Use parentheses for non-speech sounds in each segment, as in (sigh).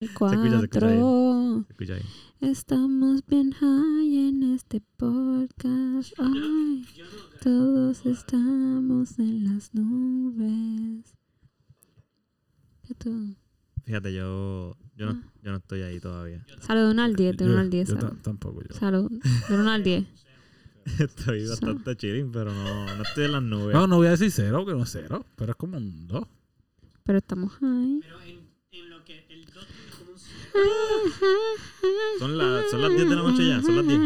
escucha, se escucha Cuatro. Se escucha ahí. Estamos bien high en este podcast. Ay, todos estamos en las nubes. ¿Qué tú? Fíjate, yo, yo, no, Ah. yo no estoy ahí todavía. Salud de 1 al 10, de 1 Yo- al 10. yo Salud. ta- tampoco yo. Salud. De 1 al 10. (laughs) Estoy So- bastante chilling, pero no, no estoy en las nubes. No, no voy a decir cero, que no es cero, pero es como un dos. Pero estamos high. Pero en, en lo que el 2 tiene como un Son, las son las 10 de la noche ya, son las 10.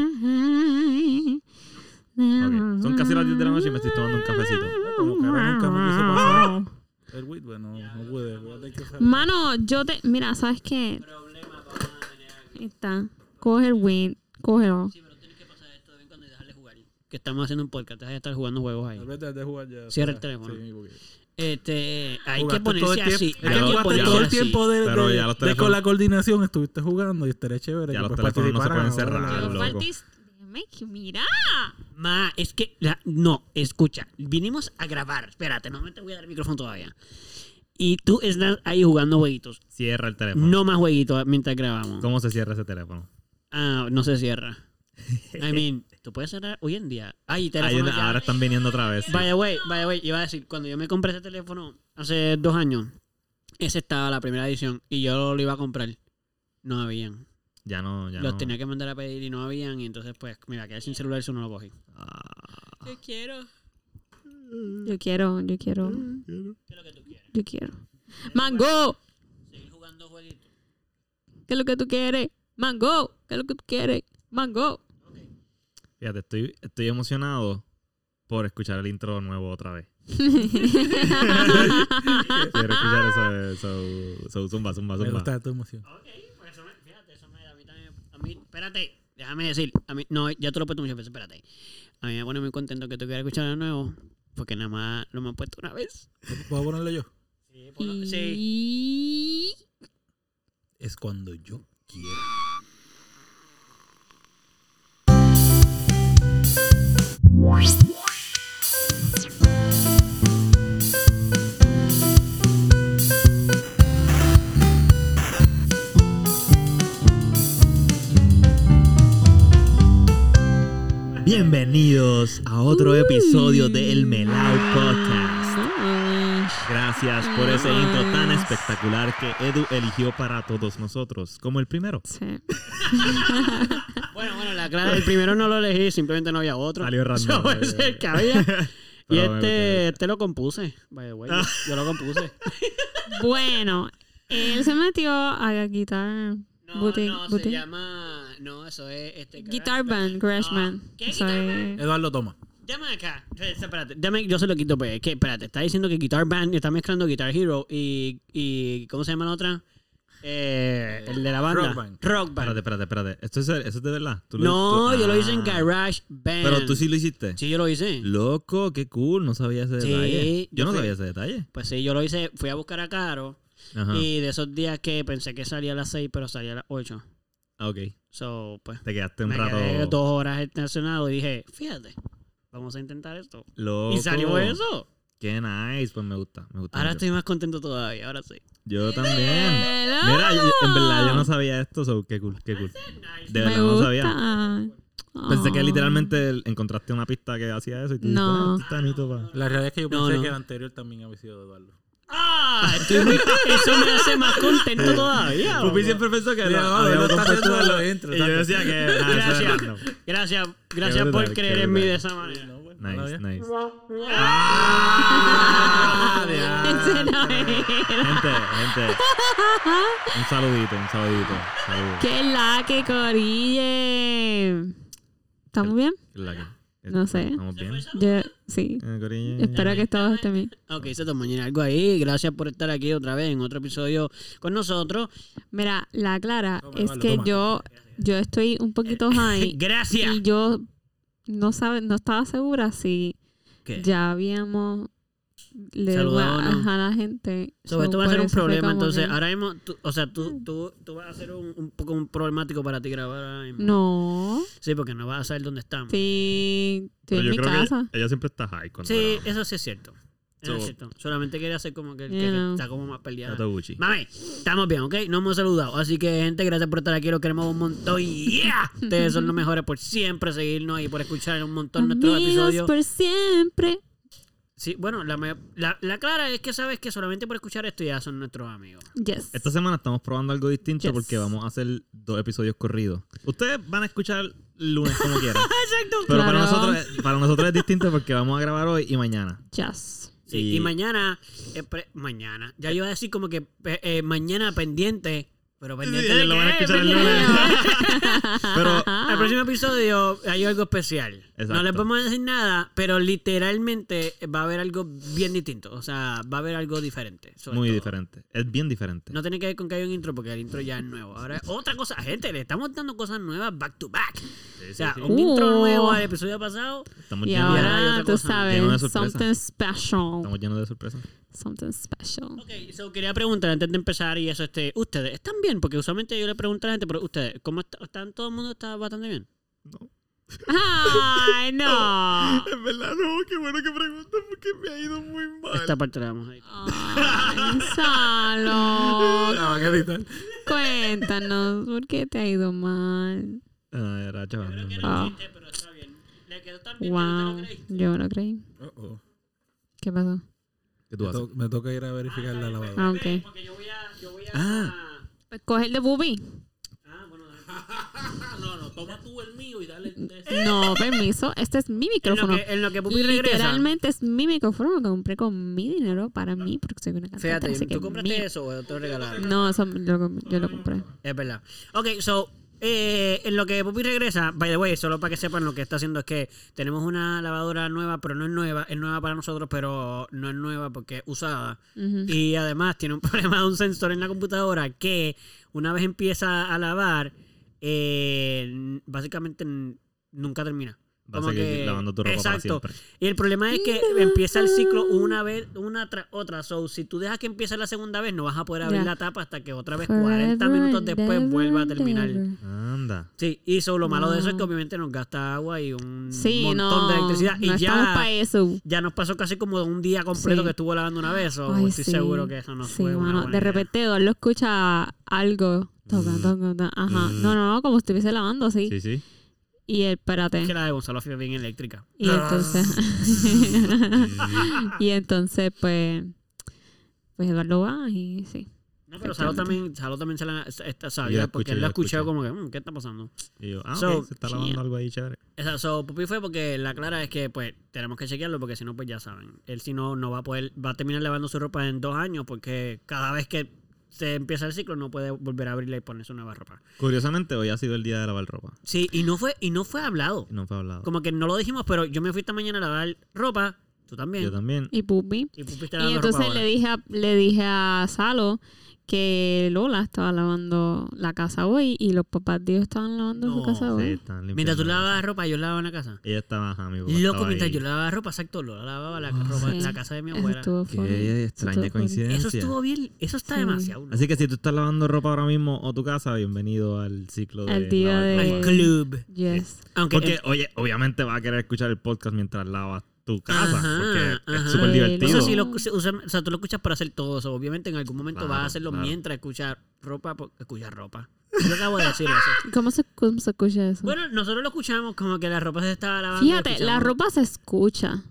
Ok, Son casi las 10 de la noche y me estoy tomando un cafecito. Como que ahora nunca me quiso pasar. El weed, bueno, no pude. Mano, yo te. Mira, ¿sabes qué? Ahí está. Coge el win. Cógelo. Sí, pero tienes que pasar esto de vez en cuando y dejarle jugar. Que estamos haciendo un podcast, deja de estar jugando juegos ahí. Cierra el sí, teléfono. Sí, porque Este, hay que ponerse todo el así. tiempo- Hay que ponerse todo el tiempo de, con la coordinación estuviste jugando y estaría chévere. Ya que los pues teléfonos no se pueden cerrar, loco. mira. Ma, es que. la- no, escucha. Vinimos a grabar. Espérate, no me te voy a dar el micrófono todavía. Y tú estás ahí jugando jueguitos. Cierra el teléfono. No más jueguitos mientras grabamos. ¿Cómo se cierra ese teléfono? Ah, no se cierra. (laughs) I mean, tú puedes cerrar hoy en día. Ay, Hay teléfono una- ya. ahora están viniendo otra vez. sí. By the way, the way, iba a decir, cuando yo me compré ese teléfono hace dos años, ese estaba la primera edición y yo lo iba a comprar. No habían. Ya no, ya Los no. tenía que mandar a pedir y no habían. Y entonces, pues, mira, quedé sin celular, eso no lo cogí. Ah, Yo quiero. Yo quiero, yo quiero, ¿Qué es lo que tú quieres? yo quiero. Mango, Seguir jugando jueguitos. ¿qué es lo que tú quieres? Mango, ¿qué es lo que tú quieres? Mango. Fíjate, estoy, estoy emocionado por escuchar el intro nuevo otra vez. (laughs) Quiero escuchar eso, eso, eso, zumba, zumba, Me zumba. gusta tu emoción. Ok, pues eso me, fíjate, eso me da a mí también. A mí, espérate, déjame decir. A mí, no, ya te lo he puesto muchas veces, espérate. A mí me pone muy contento que tú quieras escuchar de nuevo. Porque nada más lo me han puesto una vez. ¿Puedo ponerlo yo? Sí, sí. Y... Es cuando yo quiera. Bienvenidos a otro episodio de El Melao Podcast. Ay, Gracias por ese intro tan espectacular que Edu eligió para todos nosotros, como el primero. sí. (laughs) Bueno, bueno, la clara, el primero no lo elegí, simplemente no había otro. Salió random. So, es el que había. (laughs) Y este, este lo compuse. By the way, yo, (laughs) yo lo compuse. Bueno, él se metió a quitar No, boutique, no, se llama. No, eso es. Este, Guitar Band, No, Band. ¿Qué Eduardo toma. Llama acá. Espérate, dame, yo se lo quito, pues. Que, espérate, está diciendo que Guitar Band está mezclando Guitar Hero y. y ¿Cómo se llama la otra? Eh, el de la banda. Rock Band. Rock Band. Espérate, espérate, espérate. ¿Esto es, ¿Eso es de verdad? ¿Tú lo- No, tú- yo lo hice en Ah. Garage Band. Pero tú sí lo hiciste. Sí, yo lo hice. Loco, qué cool. No sabía ese Sí, detalle. Yo yo no fui- sabía ese detalle. Pues sí, yo lo hice. Fui a buscar a Caro. Ajá. Y de esos días que pensé que salía a las 6, pero salía a las 8. Ah, Ok. So, pues. Te quedaste un me rato. quedé dos horas estacionado y dije, fíjate, vamos a intentar esto. Loco. Y salió eso. Qué nice. Pues me gusta. Me gusta Ahora mucho. estoy más contento todavía, ahora sí. Yo también. Mira, yo- en verdad yo no sabía esto, so qué cool, qué cool. De Me verdad no sabía. Pensé que Oh. literalmente encontraste una pista que hacía eso y tú No. dijiste, "Ah, esto está bonito pa". La realidad es que yo No, pensé no. que el anterior también había sido de Eduardo. ¡Ah! Estoy muy- eso me hace más contento todavía. Pupi siempre pensó que no, habíamos él está haciendo de lo intro, Y yo decía que... (laughs) ah, Gracias. Gracias, gracias por creer en mí de esa manera. Nice, nice. Ah, (laughs) no. Gente, gente. Un saludito, un saludito. Saludos. ¡Qué la que corille! ¿Estamos bien? ¿Qué es la que? No sé. ¿Estamos bien? Yo, sí. Eh, Corille. Espero que todos estén bien. Ok, se tomó algo ahí. Gracias por estar aquí otra vez en otro episodio con nosotros. Mira, la clara Toma, es vale, que toma. yo, yo estoy un poquito high (laughs) Gracias. y yo no sabe, no estaba segura si ¿Qué? ya habíamos le Saludado o no. a la gente. So, So, esto va a ser un problema. Entonces, que- ahora mismo, tú- o sea, tú, tú, tú vas a ser un, un poco un problemático para ti grabar ahora mismo. No, Sí, porque no vas a saber dónde estamos. sí, estoy Pero en yo mi creo casa. que ella siempre está high cuando Sí, graba. eso sí es cierto. Eso es So- cierto. Solamente quería hacer como que, que está como más peleada. Mami, estamos bien, ¿ok? No hemos saludado. Así que, gente, gracias por estar aquí. Lo queremos un montón. Y yeah, (laughs) ustedes son los mejores por siempre seguirnos y por escuchar un montón nuestros episodios. por siempre. Sí, bueno, la, me- la, la clara es que sabes que solamente por escuchar esto ya son nuestros amigos. Yes. Esta semana estamos probando algo distinto Yes. porque vamos a hacer dos episodios corridos. Ustedes van a escuchar el lunes como quieran. (laughs) Exacto. Pero para nosotros, es- para nosotros es distinto porque vamos a grabar hoy y mañana. Yes. Sí, Y- y mañana, eh, pre- mañana, ya yo iba a decir como que eh, eh, mañana pendiente, pero pendiente Sí, de lo van a escuchar el lunes. (laughs) Pero. Al próximo episodio hay algo especial. No Exacto. les podemos decir nada, pero literalmente va a haber algo bien distinto. O sea, va a haber algo diferente. muy todo. diferente. Es bien diferente. No tiene que ver con que hay un intro, porque el intro ya es nuevo. Ahora, otra cosa, gente, le estamos dando cosas nuevas back to back. o sea, un intro Uh. nuevo al episodio pasado. Estamos Y llenos, de, ahora otra tú cosa. sabes, de something special. estamos llenos de sorpresas. Something special. Ok, so quería preguntar antes de empezar y eso, este, ustedes, ¿están bien? Porque usualmente yo le pregunto a la gente, pero ustedes, ¿cómo está- están? ¿Todo el mundo está bastante bien? Ay, no. (laughs) Es verdad, no, qué bueno que preguntas porque me ha ido muy mal. Esta parte la vamos a ir. Ay, (laughs) Salo. La van a editar. Cuéntanos, ¿por qué te ha ido mal? Ah, era chaval. Creo que en era un chiste, pero está bien. Le quedó tan bien Wow, que no te lo creíste. yo lo creí. Uh-oh. ¿Qué pasó? ¿Qué tú Me, haces? to- me toca ir a verificar la lavadora. Ah, ok. Porque yo voy a... Yo voy a Ah. Pues coge el de Bubi. Ah, bueno, dale. Ah, (laughs) no, no, toma tú el mío y dale el de ese. No, permiso. Este es mi En lo micrófono. que, en lo que Pupi regresa. Literalmente es mi micrófono que compré con mi dinero para mí, porque soy una cantante. Fíjate, ¿tú compraste mío. eso o te lo regalaron? No, eso yo, lo- yo lo compré. Es verdad. Ok, so, eh, en lo que Pupi regresa, by the way, solo para que sepan lo que está haciendo es que tenemos una lavadora nueva, pero no es nueva. Es nueva para nosotros, pero no es nueva porque es usada. Y además tiene un (laughs) problema de un sensor en la computadora que una vez empieza a lavar, eh, básicamente nunca termina. Vas a Como seguir que- lavando tu ropa para exacto. siempre. Y el problema es que empieza el ciclo una vez, una tras otra. So, si tú dejas que empiece la segunda vez, no vas a poder abrir la tapa hasta que otra vez 40 minutos después vuelva a terminar. Anda. Sí, y so, lo malo de eso es que obviamente nos gasta agua y un Sí, montón no. de electricidad. Y no ya, eso. ya nos pasó casi como un día completo Sí. que estuvo lavando una vez. So, Ay, estoy sí. seguro que eso no Sí, fue una buena De idea. repente Eduardo escucha algo. Toca, Mm. toca, toca. Ajá. Mm. No, no, no, como si estuviese lavando así. Sí, sí. Y él, Es espérate. que la de Gonzalo fue bien eléctrica. Y entonces. (laughs) y entonces, pues. Pues Eduardo va y sí. No, pero Salo también, Salo también se la, la porque él la escuchó escuché. como que, "Mm, ¿qué está pasando? Y yo, ah, So, se está lavando yeah. algo ahí chévere. Esa, so, Pupi fue porque la clara es que pues tenemos que chequearlo porque si no pues ya saben. Él si no no va a poder, va a terminar lavando su ropa en dos años porque cada vez que se empieza el ciclo no puede volver a abrirla y poner su nueva ropa. Curiosamente, hoy ha sido el día de lavar ropa. Sí, y no fue, y no fue hablado. No fue hablado. Como que no lo dijimos, pero yo me fui esta mañana a lavar ropa, tú también. Yo también. Y Pupi. Y Pupi está Y entonces ropa le ahora. dije, a, le dije a Salo que Lola estaba lavando la casa hoy y los papás de ellos estaban lavando No, su casa Sí, hoy. Mientras tú la lavabas ropa, yo lavaba en la casa. Ella estaba, ajá, mi Loco, estaba mientras ahí. yo lavaba ropa, exacto, Lola lavaba la, Ah, ropa, Sí. la casa de mi Eso abuela. estuvo funny. Qué extraña Eso coincidencia. Eso estuvo bien, eso está Sí. demasiado. Así que si tú estás lavando ropa ahora mismo o tu casa, bienvenido al ciclo de Al día lavar de- ropa. Al club. Yes. Aunque Porque, el- oye, obviamente vas a querer escuchar el podcast mientras lavas tu casa. Ajá, porque ajá. es súper divertido. Sé si lo, o sea, tú lo escuchas para hacer todo eso. Obviamente en algún momento vas a Claro, hacerlo claro. mientras escuchas ropa, escuchas ropa. Yo acabo de decir eso. (laughs) ¿Cómo se, cómo se escucha eso? Bueno, nosotros lo escuchamos como que la ropa se estaba lavando. Fíjate, la ropa se escucha.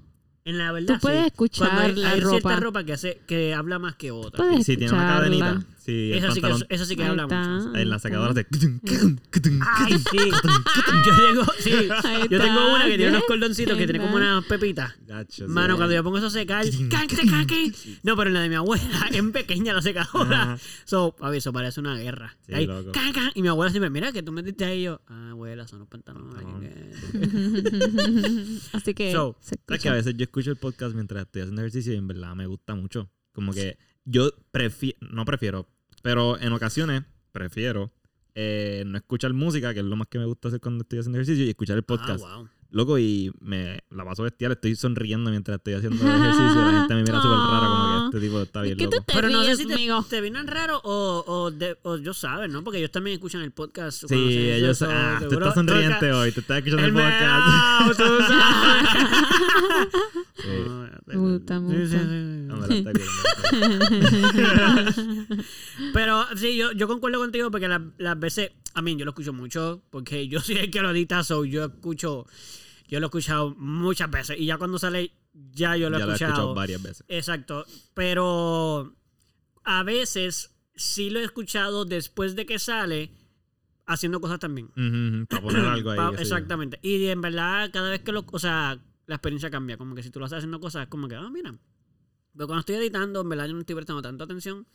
En la verdad, Tú puedes sí. escuchar hay, la hay cierta ropa. que hace que habla más que otra. Puedes si tiene una escucharla. cadenita. Sí, que, eso sí que Ahí habla mucho. en la (laughs) está. secadora hace... Ay, sí. yo tengo, sí. Yo tengo una que tiene unos cordoncitos que tiene como unas pepitas. Mano, cuando yo pongo eso a secar. No, pero en la de mi abuela (laughs) es pequeña la secadora. So, a ver, eso parece una guerra. Sí, Ahí, y mi abuela siempre, mira que tú metiste ahí y yo, ah, abuela, son los pantalones. (laughs) Así que So, se ¿Sabes que a veces yo escucho el podcast mientras estoy haciendo ejercicio y en verdad me gusta mucho? Como que yo prefiero, no prefiero, pero en ocasiones prefiero eh, no escuchar música, que es lo más que me gusta hacer cuando estoy haciendo ejercicio, y escuchar el podcast. Ah, wow. Loco, y me la paso bestial, estoy sonriendo mientras estoy haciendo el ejercicio la gente me mira súper raro, como que este tipo está bien ¿Qué tú loco. te Pero no sé si te, amigo? te vienen raro o, o, de- o ellos saben, ¿no? Porque ellos también escuchan el podcast. Sí, ellos... so, Ah, tú estás sonriente toca- hoy, te estás escuchando el, El podcast. melao, tú (laughs) sabes. Eh, Me gusta Sí, sí, sí, sí. (laughs) Pero sí, yo, yo concuerdo contigo porque las, las veces, a mí yo lo escucho mucho, porque yo (laughs) soy el que lo edita, so yo escucho, yo lo he escuchado muchas veces y ya cuando sale, ya yo lo he ya lo he escuchado. escuchado varias veces. Exacto, pero a veces sí lo he escuchado después de que sale haciendo cosas también. Para poner (clears throat) algo ahí. Pa- yo. exactamente. Y en verdad, cada vez que lo, o sea, la experiencia cambia, como que si tú lo estás haciendo cosas, es como que, ah, mira. Pero cuando estoy editando, en verdad yo no estoy prestando tanta atención.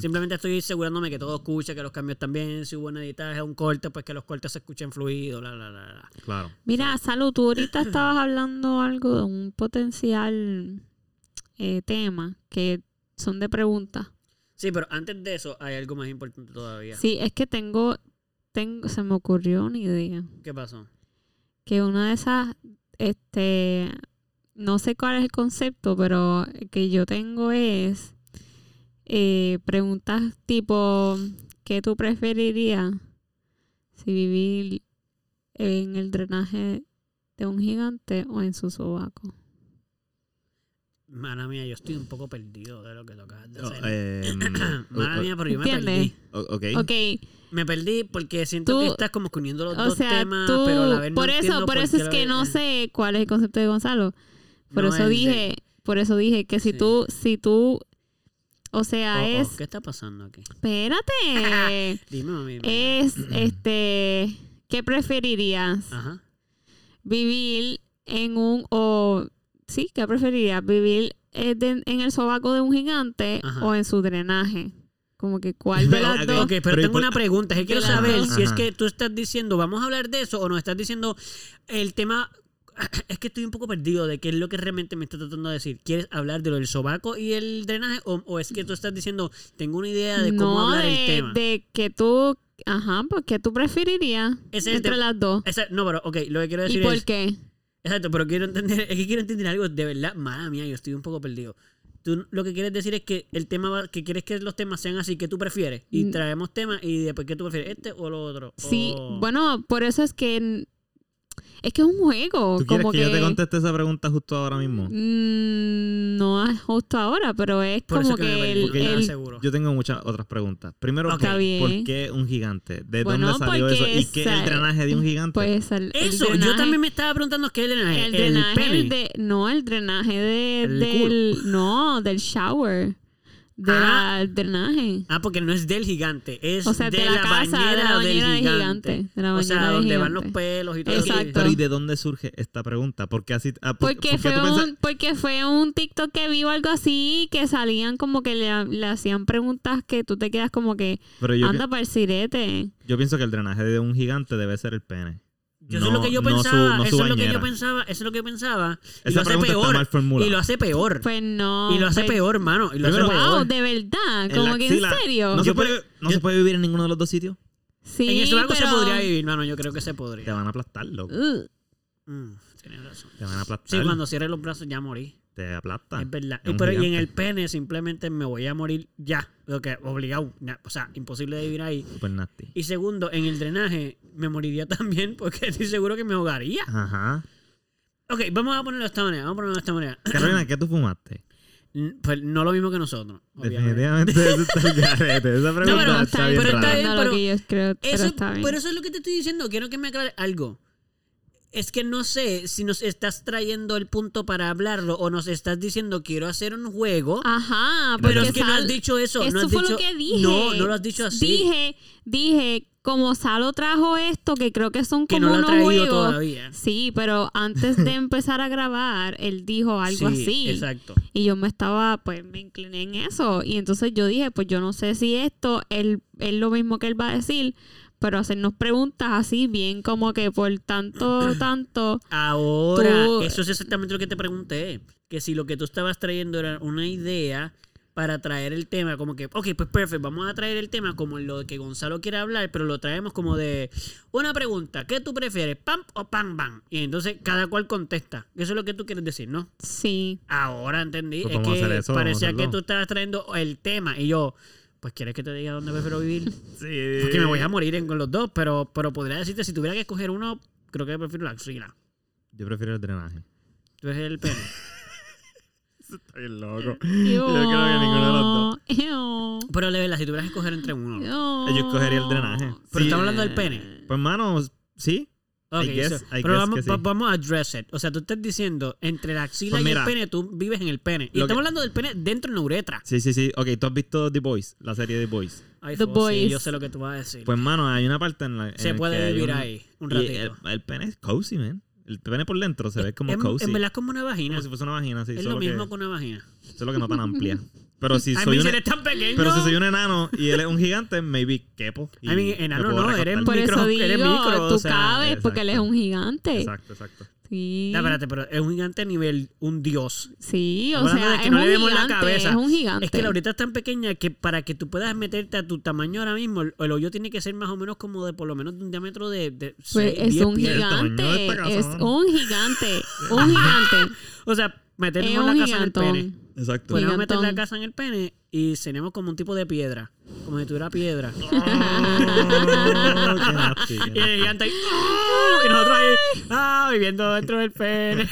Simplemente estoy asegurándome que todo escuche, que los cambios están bien, si hubo un editaje, un corte, pues que los cortes se escuchen fluido, la, la, la, la. Claro. Mira, Salud, tú ahorita estabas hablando algo de un potencial eh, tema que son de preguntas. Sí, pero antes de eso hay algo más importante todavía. Sí, es que tengo, tengo, se me ocurrió una idea. ¿Qué pasó? Que una de esas, este, no sé cuál es el concepto, pero que yo tengo es eh, preguntas tipo, ¿qué tú preferirías si vivir en el drenaje de un gigante o en su sobaco? Mala mía, yo estoy un poco perdido de lo que tocas de Oh, hacer. eh, (coughs) Mala mía, pero yo me perdí. o- ok. Ok, Me perdí porque siento Tú- que estás como uniendo los o dos sea, temas, tú, pero a la vez no por eso, por eso es que no eh, sé cuál es el concepto de Gonzalo. Por no eso de- dije, por eso dije que si Sí. tú, si tú, o sea, Oh, oh, es, ¿Qué está pasando aquí? espérate, (laughs) Dime, mami. es, (clears throat) este, ¿qué preferirías? Ajá. Vivir en un, o, sí, ¿qué preferirías? Vivir eh, de- en el sobaco de un gigante Ajá. o en su drenaje. Como que cuál (laughs) de las Ok, dos. Ok, pero, tengo una pregunta. Es que quiero saber dos. si es que tú estás diciendo, vamos a hablar de eso, o nos estás diciendo el tema. (clears throat) Es que estoy un poco perdido de qué es lo que realmente me está tratando de decir. ¿Quieres hablar de lo del sobaco y el drenaje? ¿O, o es que tú estás diciendo, tengo una idea de cómo no, hablar de, el tema? de que tú, ajá, porque tú preferirías Ese entre las dos. Esa- no, pero ok, lo que quiero ¿Y decir por es. qué? Exacto, pero quiero entender, es que quiero entender algo de verdad. Mala mía, yo estoy un poco perdido. Tú lo que quieres decir es que el tema va- que quieres que los temas sean así, que tú prefieres. Y traemos temas y después, ¿qué tú prefieres? ¿Este o lo otro? Sí, O- bueno, por eso es que es que es un juego. ¿Tú quieres como que, yo te conteste esa pregunta justo ahora mismo? Mm, no es justo ahora, pero es Por eso como que que, el, porque ya el- seguro. Yo tengo muchas otras preguntas. Primero, bien. ¿por qué un gigante? ¿De Bueno, dónde salió eso? ¿Y qué es el drenaje de un gigante? pues el, el Eso, yo también me estaba preguntando qué es el drenaje. el El, drenaje de no el drenaje de, El del no del shower de Ah. la- el drenaje Ah, porque no es del gigante, es O sea, de, de la casa, bañera, de la bañera del gigante. gigante, de la o sea, donde van los pelos y todo Exacto. eso. Pero ¿y de dónde surge esta pregunta? Porque así... ah, por- porque porque fue un porque fue un TikTok que vi o algo así que salían como que le, le hacían preguntas que tú te quedas como que Pero yo, anda para el sirete yo pienso que el drenaje de un gigante debe ser el pene. Yo no, eso es lo que yo no su- pensaba, no su eso es lo que yo pensaba, eso es lo que yo pensaba. Y Esa lo hace peor. Y lo hace peor. pues no y lo hace pues- peor, mano. Y lo hace wow peor. de verdad como que en serio ¿No, Yo se puede, ¿no yo- se puede vivir en ninguno de los dos sitios? sí en eso algo pero... se podría vivir, mano. Yo creo que se Te podría. van a aplastar, loco. Ugh. Mm, tienes razón. Te van a aplastar. Sí, cuando cierres los brazos ya morí. Te aplastan. Es verdad. Es Pero y en el pene simplemente me voy a morir ya. Lo que obligado. O sea, imposible de vivir ahí. Super nasty. Y segundo, en el drenaje me moriría (laughs) también porque estoy seguro que me ahogaría. Ajá. Ok, vamos a ponerlo de esta manera. Vamos a ponerlo de esta manera. (clears throat) Carolina, ¿qué tú fumaste? Pues no lo mismo que nosotros. obviamente. Definitivamente eso está el (laughs) garete. Esa pregunta pero no, está está bien pero está rara. bien, lo pero que yo creo, pero Eso, está bien. pero eso es lo que te estoy diciendo. Quiero que me aclare algo. Es que no sé si nos estás trayendo el punto para hablarlo o nos estás diciendo quiero hacer un juego. Ajá, pero es que no has dicho eso. Eso no has fue dicho, lo que dije. No, no lo has dicho así. Dije, dije, como Salo trajo esto, que creo que son que como no lo unos juegos. todavía. Sí, pero antes de empezar a grabar, él dijo algo Sí, así. Exacto. Y yo me estaba, pues me incliné en eso. Y entonces yo dije, pues yo no sé si esto él, es lo mismo que él va a decir, pero hacernos preguntas así, bien como que por tanto, (clears throat) tanto. Ahora, Tú- eso es exactamente lo que te pregunté. Que si lo que tú estabas trayendo era una idea para traer el tema, como que, ok, pues perfecto, vamos a traer el tema como lo que Gonzalo quiere hablar, pero lo traemos como de una pregunta, ¿qué tú prefieres, pam o pam, bam? Y entonces cada cual contesta. Eso es lo que tú quieres decir, ¿no? Sí. Ahora entendí. Pues es que parecía que tú estabas trayendo el tema y yo, pues quieres que te diga dónde prefiero vivir. (laughs) Sí. Porque me voy a morir en- con los dos, pero, pero podría decirte, si tuviera que escoger uno, creo que prefiero la axila. Yo prefiero el drenaje. Tú eres el (laughs) pene. Está bien loco. (laughs) Yo creo que ninguno de los dos. Ew. Pero de verdad, si tuvieras que escoger entre uno. Ew. Yo escogería el drenaje. Pero Sí, estamos hablando del pene. Pues, mano, sí. Ok, I guess- so- I pero vamos, sí. a address it. O sea, tú estás diciendo entre la axila Pues y el pene, tú vives en el pene. Y estamos que- hablando del pene dentro de la uretra. Sí, sí, sí. Ok, tú has visto The Boys, la serie The Boys. Ay, The Fo, sí, Boys. yo sé lo que tú vas a decir. Pues, mano, hay una parte en la. en Se puede vivir un- ahí un ratito. El, el pene es cozy, man. El pene por dentro se ve como en, cozy. en verdad es como una vagina. como si fuese una vagina, sí. es lo mismo que, que una vagina. Solo que no tan amplia. (laughs) Pero si I soy mean, un, si eres tan pequeño. pero si soy un enano y él es un gigante, maybe quepo. I mean, enano no, eres Por micro- eso digo, eres micro, tú o sea, cabes porque él es un gigante. Exacto, exacto. Sí. Espérate, pero es un gigante a nivel un dios. Sí, o hablando sea, de que es no un le vemos la gigante. cabeza. Es un gigante. Es que la uretra es tan pequeña que para que tú puedas meterte a tu tamaño ahora mismo, el, el hoyo tiene que ser más o menos como de por lo menos de un diámetro de, de Pues seis, es un pies. gigante. es un gigante. Un gigante. (laughs) O sea, meternos la casa en el pene. Exacto. Podemos meter la casa en el pene y seremos como un tipo de piedra. Como si tuviera piedra. (laughs) Oh, nasty, Y el gigante ahí, ¡ah! Y nosotros ahí, ah, viviendo dentro del pene.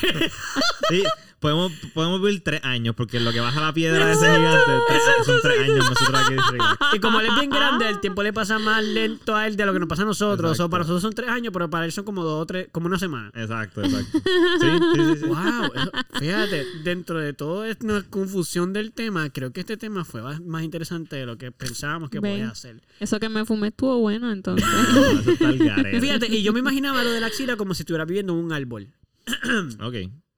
Sí, podemos, podemos vivir tres años, porque lo que baja la piedra de ese gigante tres- son tres años. Nosotros aquí. Y como él es bien grande, el tiempo le pasa más lento a él de lo que nos pasa a nosotros. O para nosotros son tres años, pero para él son como dos o tres, como una semana. Exacto, exacto. Sí, sí, sí. sí. Wow, eso- fíjate, dentro de toda esta confusión del tema, creo que este tema fue más interesante de lo que pensábamos que Ven. podía ser. Eso que me fumé estuvo bueno, entonces. (laughs) No, eso está. Fíjate, y yo me imaginaba lo de la axila como si estuviera viviendo en un árbol. Ok.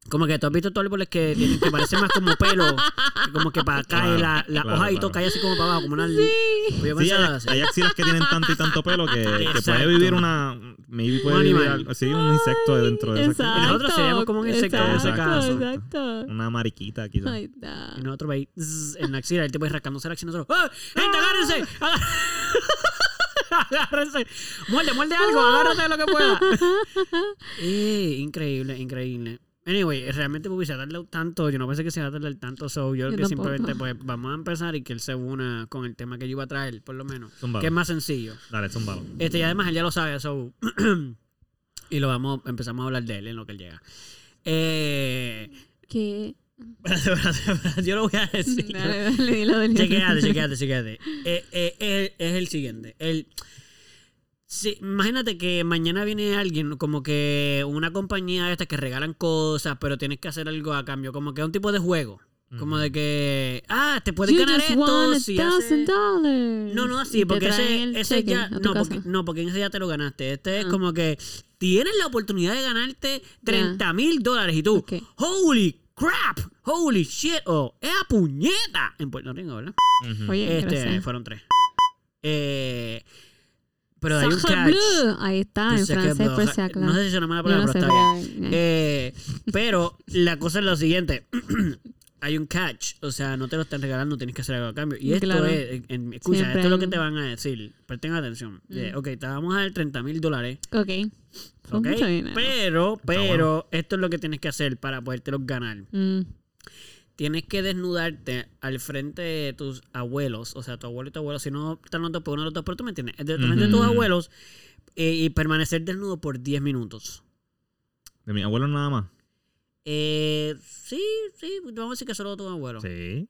Como que tú has visto estos árboles que, tienen, que parecen más como pelo, que como que para cae Claro, la, la claro, hoja y todo claro. cae así como para abajo, como una... Sí, pensaba hay, axilas que tienen tanto y tanto pelo que, que puede Exacto. vivir una. Maybe puede Un vivir animal. algo- sí, un insecto dentro de esa Exacto. Y nosotros seríamos como un insecto en ese exacto, caso. Exacto. Una mariquita, quizás. Ay. Y nosotros ahí zzz, en la axila, el tipo ahí rascándose la axila y nosotros, ¡Ah! ¡Gente, agárrense! Agá- (laughs) agárrense. Muerde, muerde algo, agárrate de lo que pueda. (laughs) Eh, increíble, increíble. Anyway, realmente pues, se ha tardado tanto. Yo no pensé que se iba a tardar tanto. So, yo, Yo creo que tampoco. simplemente (laughs) pues vamos a empezar y que él se una con el tema que yo iba a traer, por lo menos. Zúmbalo. Que es más sencillo. Dale, zúmbalo. Este, y además él ya lo sabe, so. (clears throat) y lo vamos, empezamos a hablar de él en lo que él llega. Eh. ¿Qué? (laughs) yo lo voy a decir. Dale, dale, dilo, dilo. Chequeate, chequeate, chequeate. Eh, eh, eh, es el siguiente. El, sí, imagínate que mañana viene alguien, como que una compañía esta que regalan cosas, pero tienes que hacer algo a cambio. Como que es un tipo de juego. Como de que, ah, te puedes You ganar esto si haces... No, no así, porque ese, ya. No porque, no, porque en ese ya te lo ganaste. Este es Ah. como que tienes la oportunidad de ganarte 30 mil dólares y tú, holy crap, holy shit, o ¡es a puñeta! En Puerto Rico, ¿verdad? Oye, Este, gracias. fueron tres. Eh, pero hay un catch. bleu. Ahí está, en francés, por si acaso. No sé si una mala Yo palabra, no sé, pero está bien. pero, eh, pero la cosa es lo siguiente. (clears throat) Hay un catch, o sea, no te lo están regalando, tienes que hacer algo a cambio. Y esto Claro. es, en- escucha, Siempre esto es lo que te van a decir. Presten atención. Eh, Mm. ok, te vamos a dar 30 mil dólares. ok. Fue Ok, mucho dinero. pero, pero, esto es lo que tienes que hacer para podértelos ganar. Mm. Tienes que desnudarte al frente de tus abuelos, o sea, tu abuelo y tu abuelo, si no están los dos, por uno de los dos, pero tú me entiendes, de, frente de tus abuelos eh, y permanecer desnudo por 10 minutos. De mi abuelo nada más. Eh, sí, sí, vamos a decir que solo tu abuelo. Sí.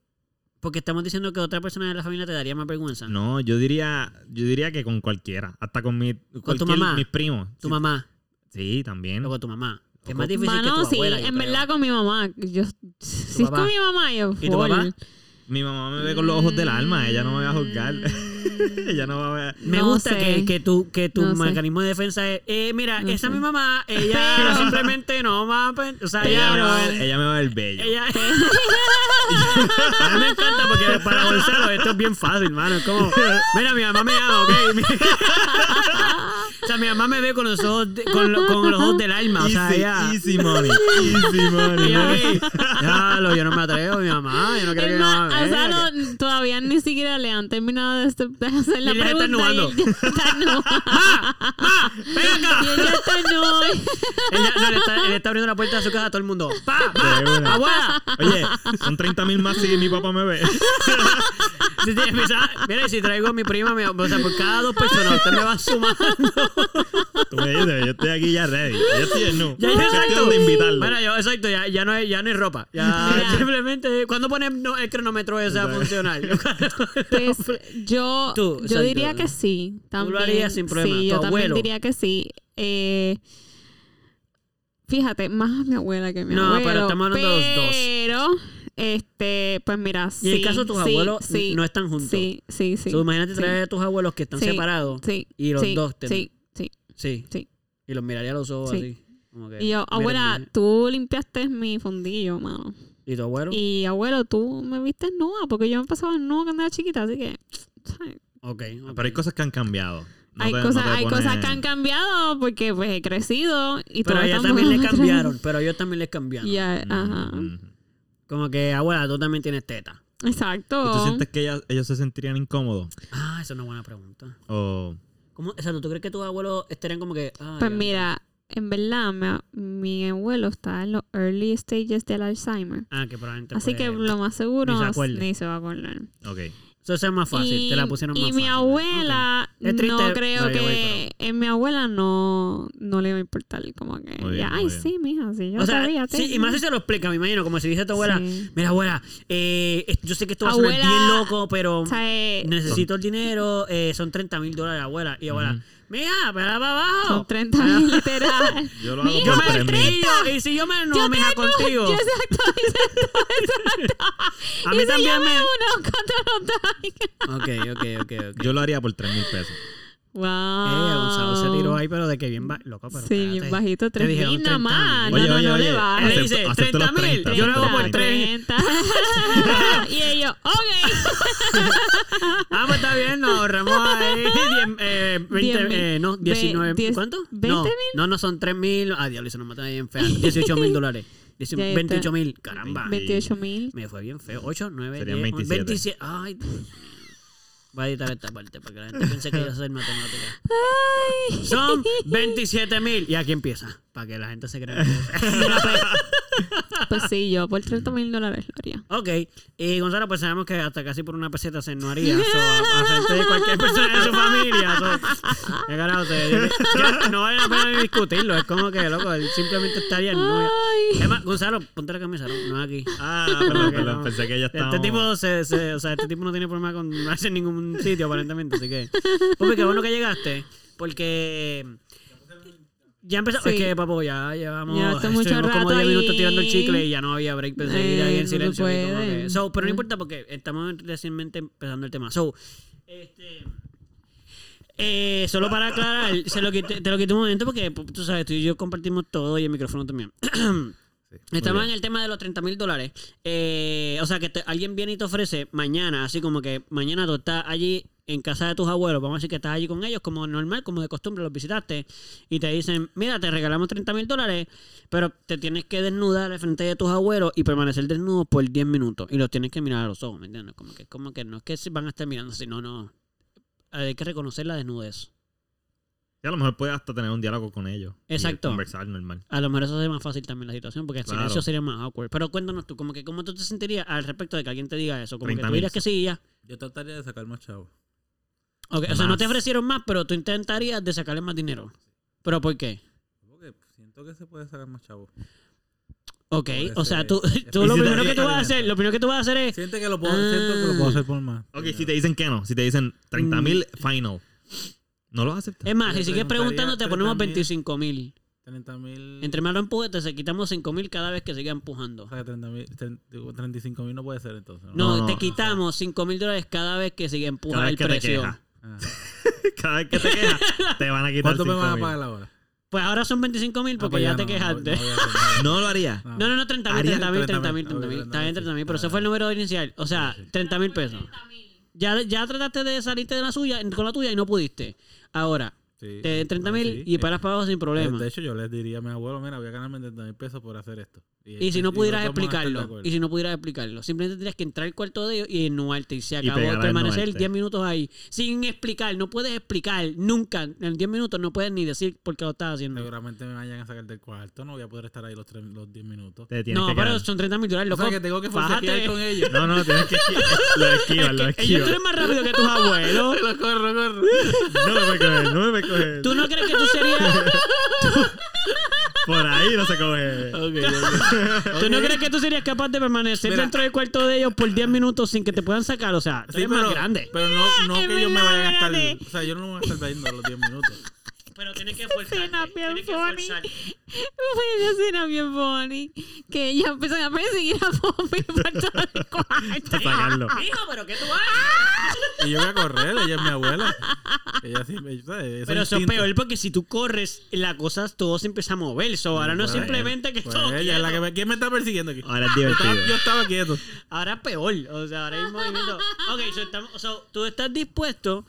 Porque estamos diciendo que otra persona de la familia te daría más vergüenza. No, yo diría, yo diría que con cualquiera. Hasta con mi, cualquier- mamá? mis primos. Tu Sí, mamá, Sí, también. luego tu mamá. Que es más difícil que Mano, tu sí, abuela, yo en creo. verdad con mi mamá. Yo, si es papá? con mi mamá, yo ¿Y tu full. papá? Mi mamá me ve con los ojos del alma. Ella no me va a juzgar. Mm. (laughs) ella no va a ver. Me No gusta sé. que, que tu, que tu No sé. mecanismo de defensa es, eh, mira, No esa es mi mamá, ella (laughs) Pero- simplemente no va a... pen- O sea, Ella, me va a ver, ella me va a ver bello. ella- (laughs) a mí me encanta porque para Gonzalo esto es bien fácil, mano. Es como, mira, mi mamá me ama, ¿ok? O sea, mi mamá me ve con los ojos, de- con, lo- con los ojos del alma. O sea, easy, ella... easy money. Easy (laughs) money. ella aquí, "Diablo, yo no me atrevo, mi mamá, yo no creo que mamá o sea, no, todavía ni siquiera le han terminado de, este- de hacer la Y ella está pregunta. ennuando. y él (laughs) ya está (laughs) ennuando. ¡Ven acá! Y ella está ennuando. Ella, no, le está, le está abriendo la puerta de su casa a todo el mundo. ¡Pa! Una. ¡Abuela! Oye, son 30 mil más si mi papá me ve. Si mira, si traigo a mi prima, mi- o sea, por cada dos personas, usted me va sumando. (laughs) Tú me dices, yo estoy aquí ya ready. Yo estoy en nu. Ya, ya, exacto. de invitarlo. Bueno, yo, exacto, ya, ya, no hay, ya no hay ropa. Ya Mira. simplemente, ¿cuándo pones no, el cronómetro ese a funcionar? (laughs) Pues yo, Tú, yo diría que sí. También. lo harías sin problema. Sí, ¿Tu yo también abuelo? diría que sí. Eh, fíjate, más a mi abuela que a mi No, abuelo. pero estamos hablando de los dos. Pero, este, pues mira, sí. y en el caso de tus sí, abuelos, sí, no están juntos. Sí, sí, sí. So, imagínate sí, traer a tus abuelos que están Sí. separados. Sí. y los sí, dos te- Sí, sí. Y los miraría a los ojos Sí. así. como que, Y yo, abuela, tú limpiaste mi fondillo, mano. ¿Y tu abuelo? Y abuelo, tú me viste nueva, porque yo me pasaba nueva cuando era chiquita, así que. ¿sabes? Ok. Pero hay cosas que han cambiado. No hay te- cosas, hay pones- cosas que han cambiado porque pues he crecido y Pero todo a ella está también le muy cambiaron. Pero a ellos también les cambiaron. Ya, Mm, ajá. Como que, abuela, tú también tienes teta. Exacto. ¿Y tú sientes que ellas- ellos se sentirían incómodos? Ah, esa es una buena pregunta. O... ¿Cómo, exacto, ¿tú crees que tus abuelos estarían como que... ah, Pues ya, mira, en verdad, mi, mi abuelo está en los early stages del Alzheimer. Ah, que probablemente Así pues, que lo más seguro ni se ni se va a acordar. Ok. Eso es más fácil, y, te la pusieron y más mi fácil. abuela, Ok. Es triste, no creo que en mi abuela no, no le va a importar. Como que, Muy bien, ya, muy ay, bien. sí, mija, sí, yo O sea, sabía. sí, y más si se lo explica, me imagino, como si dice tu abuela, Sí. mira abuela, eh, yo sé que esto va a sonar Abuela, bien loco, pero eh, necesito el dinero, eh, son 30 mil dólares, abuela. Y abuela. Mira, para abajo. son 30 mil literal. (laughs) Yo lo hago Mija, Yo por me tres mil. desvío, y si yo me no, Yo mija, tengo- contigo. Yo (laughs) exacto, exacto, exacto. A y mí si también yo me... me uno cuando lo traigan. Ok, ok, ok, ok. Yo lo haría por 3 mil pesos. Wow. Eh, Gonzalo se tiró ahí, pero de que bien ba- loco, pero Sí, bien bajito, Te 3 dijeron mil nada 30 más. No, no, no le Él bajes. le acepto- dice, acepto los 30 mil, 30, yo lo hago por 30. 30. (laughs) y ellos, ok. Ah, pues está bien, nos ahorramos ahí (laughs) 10, eh, 20, Diez mil. eh, no, Ve- 19, diez- ¿cuánto? 20 no, mil. no, no, son 3 mil. Ah, diablo, se nos matan ahí bien feo. (laughs) 18 mil dólares. Dieci- Ya está. 28 mil, caramba. 28 mil. Me fue bien feo. 8, 9, Serían 10, 27. 27. Ay, Dios. Voy a editar esta parte para que la gente piense que yo soy matemática. Ay. Son 27 mil. Y aquí empieza. Para que la gente se crea. (laughs) Pues, (laughs) pues sí, yo por 30 mil dólares lo haría. Ok, y Gonzalo, pues sabemos que hasta casi por una peseta se no haría. So, a, a frente de cualquier persona de su familia. So, (laughs) se- ya no vale la pena ni discutirlo. Es como que, loco, él simplemente estaría en novia. Ay. Es más, Gonzalo, ponte la camisa, no, no aquí. Ah, (laughs) perdón, perdón. no. Pensé que ya estaba. Este tipo, se, se- o sea, este tipo no tiene problema con no hacer ningún sitio, aparentemente. Así que, Pupi, qué bueno que llegaste. Porque ya empezó. Sí. Es que, papo, ya llevamos. Mucho estuvimos como rato 10 minutos tirando el chicle y ya no había break para seguir Eh, ahí en no silencio. que- so, pero no Ah. importa porque estamos recientemente empezando el tema. So, este. Eh, solo para aclarar, se lo quité, te lo quité un momento porque tú sabes, tú y yo compartimos todo y el micrófono también. (clears throat) Estamos en el tema de los 30 mil dólares. Eh, o sea, que te- alguien viene y te ofrece mañana, así como que mañana tú estás allí en casa de tus abuelos, vamos a decir que estás allí con ellos como normal, como de costumbre, los visitaste, y te dicen, mira, te regalamos 30 mil dólares, pero te tienes que desnudar al frente de tus abuelos y permanecer desnudo por 10 minutos, y los tienes que mirar a los ojos, ¿me entiendes? Como que, como que no es que se van a estar mirando, sino no. Hay que reconocer la desnudez. Y a lo mejor puedes hasta tener un diálogo con ellos. y Exacto. conversar normal. A lo mejor eso sería más fácil también la situación, porque el Claro. silencio sería más awkward. Pero cuéntanos tú, como que cómo tú te sentirías al respecto de que alguien te diga eso. Como que 30 tú dirías que sí y ya. Yo trataría de sacar más chavo. Ok, O sea, no te ofrecieron más, pero tú intentarías de sacarle más dinero. ¿Pero por qué? Porque siento que se puede sacar más chavo. Ok, o sea, tú, (laughs) lo primero que tú vas a hacer, lo primero que tú vas a hacer es... Siento que lo puedo, siento que lo puedo hacer por más. Ok, si te dicen que no, si te dicen 30 mil final, ¿no lo aceptas? Es más, si sigues preguntando, te ponemos 30.000. 25 mil. 30 mil. Entre más lo empujes, te quitamos 5 mil cada vez que siga empujando. O sea, 30 mil, 35 mil no puede ser entonces. No, No, no, te no. quitamos 5 mil dólares cada vez que siga Cada empujando vez el precio. Ah. (laughs) Cada vez que te quejas, te van a quitar ¿Cuánto me 5 van a pagar ahora? Pues ahora son 25 mil Ah, porque pues ya no, te no, quejaste. no (laughs) lo haría. No. No, no, no, 30 mil, Haría 30 mil, 30 30.000, mil, 30 mil. Está bien, 30 mil, pero ese Ah, fue el número inicial. O sea, Sí, sí. 30 mil pesos. Ya, ya trataste de salirte de la suya, con la tuya y no pudiste. Ahora, Sí, te sí, 30 mil sí. y paras para abajo sin problema. De hecho, yo les diría a mi abuelo, mira, voy a ganarme 30 mil pesos por hacer esto. Y si no pudieras de explicarlo, y si no pudieras explicarlo, simplemente tendrías que entrar al cuarto de ellos y ennuarte y se acabó, a permanecer ennuarte. 10 minutos ahí sin explicar, no puedes explicar nunca, en 10 minutos no puedes ni decir por qué lo estás haciendo. Seguramente me vayan a sacar del cuarto, no voy a poder estar ahí los, tres- los 10 minutos. No, que pero quedar. son 30 mil dólares, O loco. sea que tengo que Fájate. forcejear con ellos. No, no, tienes que esquivar. Lo esquivas, lo Ellos tú esquivas. eres más rápido que tus abuelos. Lo (laughs) corro, corro. No me voy a coger, no me voy a coger. ¿Tú no crees que tú serías, (laughs) (laughs) Por ahí no se coge. Ok, ok. ¿tú no crees que tú serías capaz de permanecer Mira. dentro del cuarto de ellos por 10 minutos sin que te puedan sacar? O sea, tú Sí, eres pero, más grande. pero no, no Es que ellos me vayan a estar. espérate. O sea, yo no me voy a estar viendo los 10 minutos. Pero tienes que escena forzarte. bien funny. una escena bien funny. Que ellos empiezan a perseguir a Poppy por todo el cuarto. Sacarlo. Hijo, pero ¿qué tú haces? Y yo voy a correr, ella es mi abuela. Ella sí, Pero eso es peor porque si tú corres, la cosa todo se empieza a mover. So, ahora no es Pues, simplemente que pues, todo ella es la que me, ¿Quién me está persiguiendo aquí? Ahora es Yo estaba, divertido. yo estaba quieto. Ahora es peor. O sea, ahora hay movimiento. Ok, so, estamos, so, tú estás dispuesto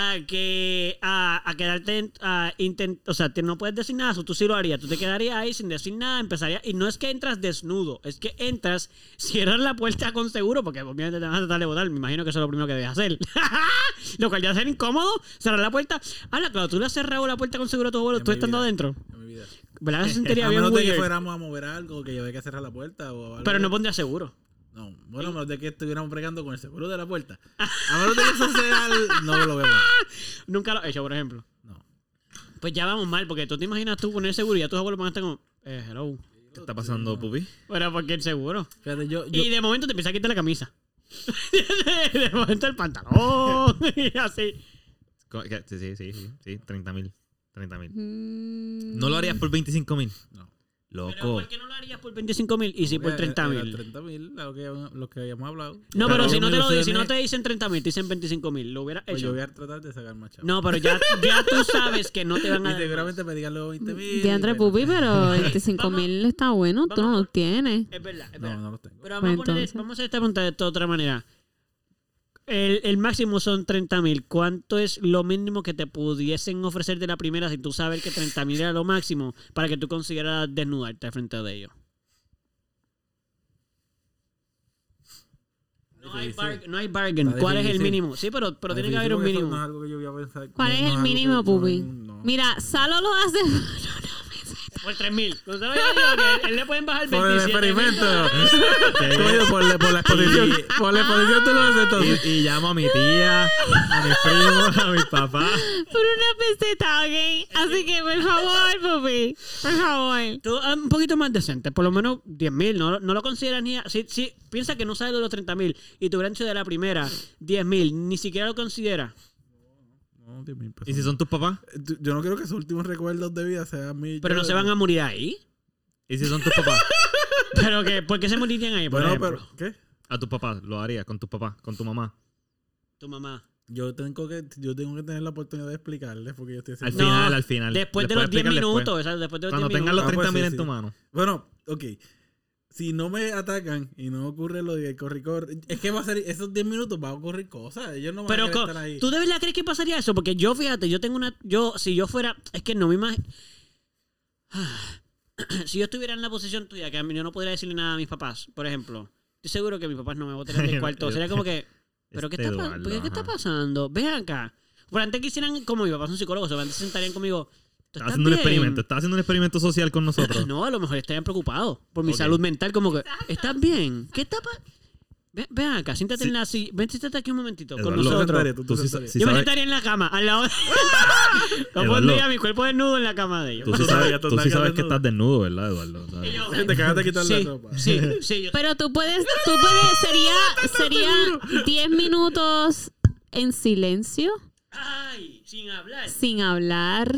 a que a, a quedarte a intent, o sea, no puedes decir nada, tú sí lo harías, tú te quedarías ahí sin decir nada, empezarías y no es que entras desnudo, es que entras, (laughs) cierras la puerta con seguro porque obviamente te van a tratar de botar, me imagino que eso es lo primero que debes hacer. (laughs) lo cual ya ser incómodo, cerrar la puerta. Ahora, claro, tú le has cerrado la puerta con seguro a tu abuelo, En tú estando vida. adentro. En mi vida. ¿Verdad? Se (laughs) sentiría A bien menos de que weird. fuéramos a mover algo, que yo había que cerrar la puerta o algo. Pero no pondría seguro. No, bueno, a menos de que estuviéramos bregando con el seguro de la puerta. A menos de que eso sea el- No lo veo. (laughs) Nunca lo he hecho, por ejemplo. No. Pues ya vamos mal, porque tú te imaginas tú poner seguro y ya tus abuelos van a estar como, eh, hello. ¿Qué está pasando, Pupi? Pero porque el seguro. Fíjate, yo. yo Y de momento te empieza a quitar la camisa. (laughs) de momento el pantalón. (laughs) y así. Sí, sí, sí, sí, sí, 30 mil. 30 mil. Mm, ¿No lo harías por 25 mil? no. Pero Loco. ¿por qué no lo harías por 25 mil y sí por 30 mil? 30 mil, lo que, lo que habíamos hablado. No, Claro, pero si no, te lo di- si no te dicen 30 mil, te dicen 25 mil, lo hubieras Pues yo hecho. voy a tratar de sacar más chavos. No, pero ya, ya tú sabes que no te van a (laughs) Y dar. seguramente me digan luego 20 mil. De Andre Pupi, pero (laughs) 25 mil está bueno. Tú no Vamos. los tienes. Es verdad, es No, verdad. no los tengo. Pero vamos, Pues a poner- vamos a hacer esta pregunta de otra manera. El, el máximo son 30 mil. ¿Cuánto es lo mínimo que te pudiesen ofrecer de la primera si tú sabes que 30 mil era lo máximo para que tú consiguieras desnudarte frente de ellos? No hay, bar- no hay bargain. ¿Cuál es el mínimo? Sí, pero, pero tiene que haber un mínimo. No es. ¿Cuál es el mínimo, Pupi? no. Mira, Salo lo hace. (laughs) Por 3 mil. Gonzalo ya dijo que él le pueden bajar Por el 27 mil experimento. Qué Tú, oye, por, la, por la exposición. Por la exposición tú lo haces entonces. Y, y llamo a mi tía, a mis primos, a mis papás. Por una peseta, ¿ok? Así que, por favor, Pupi. Por favor. Tú, ah, un poquito más decente, por lo menos 10 mil, no, no lo consideras ni... a- Si, si piensa que no sale de los 30 mil y tu hecho de la primera 10 mil, ni siquiera lo considera. No, 10 mil pesos. ¿Y si son tus papás? Tú- Yo no quiero que sus últimos recuerdos de vida sean mi. Pero no se van a morir ahí. ¿Y si son tus papás? (laughs) Pero que, ¿por qué se morirían ahí, por Bueno, ejemplo? pero. ¿Qué? A tus papás, lo harías con tus papás, con tu mamá. Tu mamá. Yo tengo que, yo tengo que tener la oportunidad de explicarles porque yo estoy Al haciendo. No, final, al final. Después de los 10 puedes explicar minutos, después. ¿sabes? Después de los Cuando 10 tengas los Ah, minutos. pues 30 mil sí, en sí. tu mano. Bueno, ok. Si no me atacan y no ocurre lo de corre, es que va a ser esos 10 minutos va a ocurrir cosas. Ellos no van a Pero estar ahí. tú de verdad crees que pasaría eso, porque yo fíjate, yo tengo una, yo si yo fuera, es que no me imagino, (sighs) si yo estuviera en la posición tuya, que a mí yo no podría decirle nada a mis papás, por ejemplo, estoy seguro que mis papás no me botarían del (laughs) cuarto, sería como que, (laughs) pero qué Este está, Eduardo, ¿por qué, está pasando? Ven acá. Por antes quisieran, como mi papá es un psicólogo, seguramente se sentarían conmigo. ¿Tú Estás estás haciendo un experimento. Estás haciendo un experimento social con nosotros. (laughs) No, a lo mejor estarían preocupados por mi salud mental, como que, ¿estás bien? ¿Qué está pasando? Ven, ven acá, siéntate Sí. en la silla. Ven, siéntate aquí un momentito con Eduardo, nosotros. sentarías, tú te Tú sí, sentarías. sí Yo me sentaría en la cama, al lado de... (laughs) Yo pondría mi cuerpo desnudo en la cama de ellos. tú sí sabes, tú sí que estás desnudo, ¿verdad, Eduardo? ¿Sabes? Y yo- Te acabas de quitar sí, la ropa. sí, sí, yo- Pero tú puedes, tú puedes, sería, (laughs) sería 10 minutos en silencio, Ay, sin hablar. sin hablar.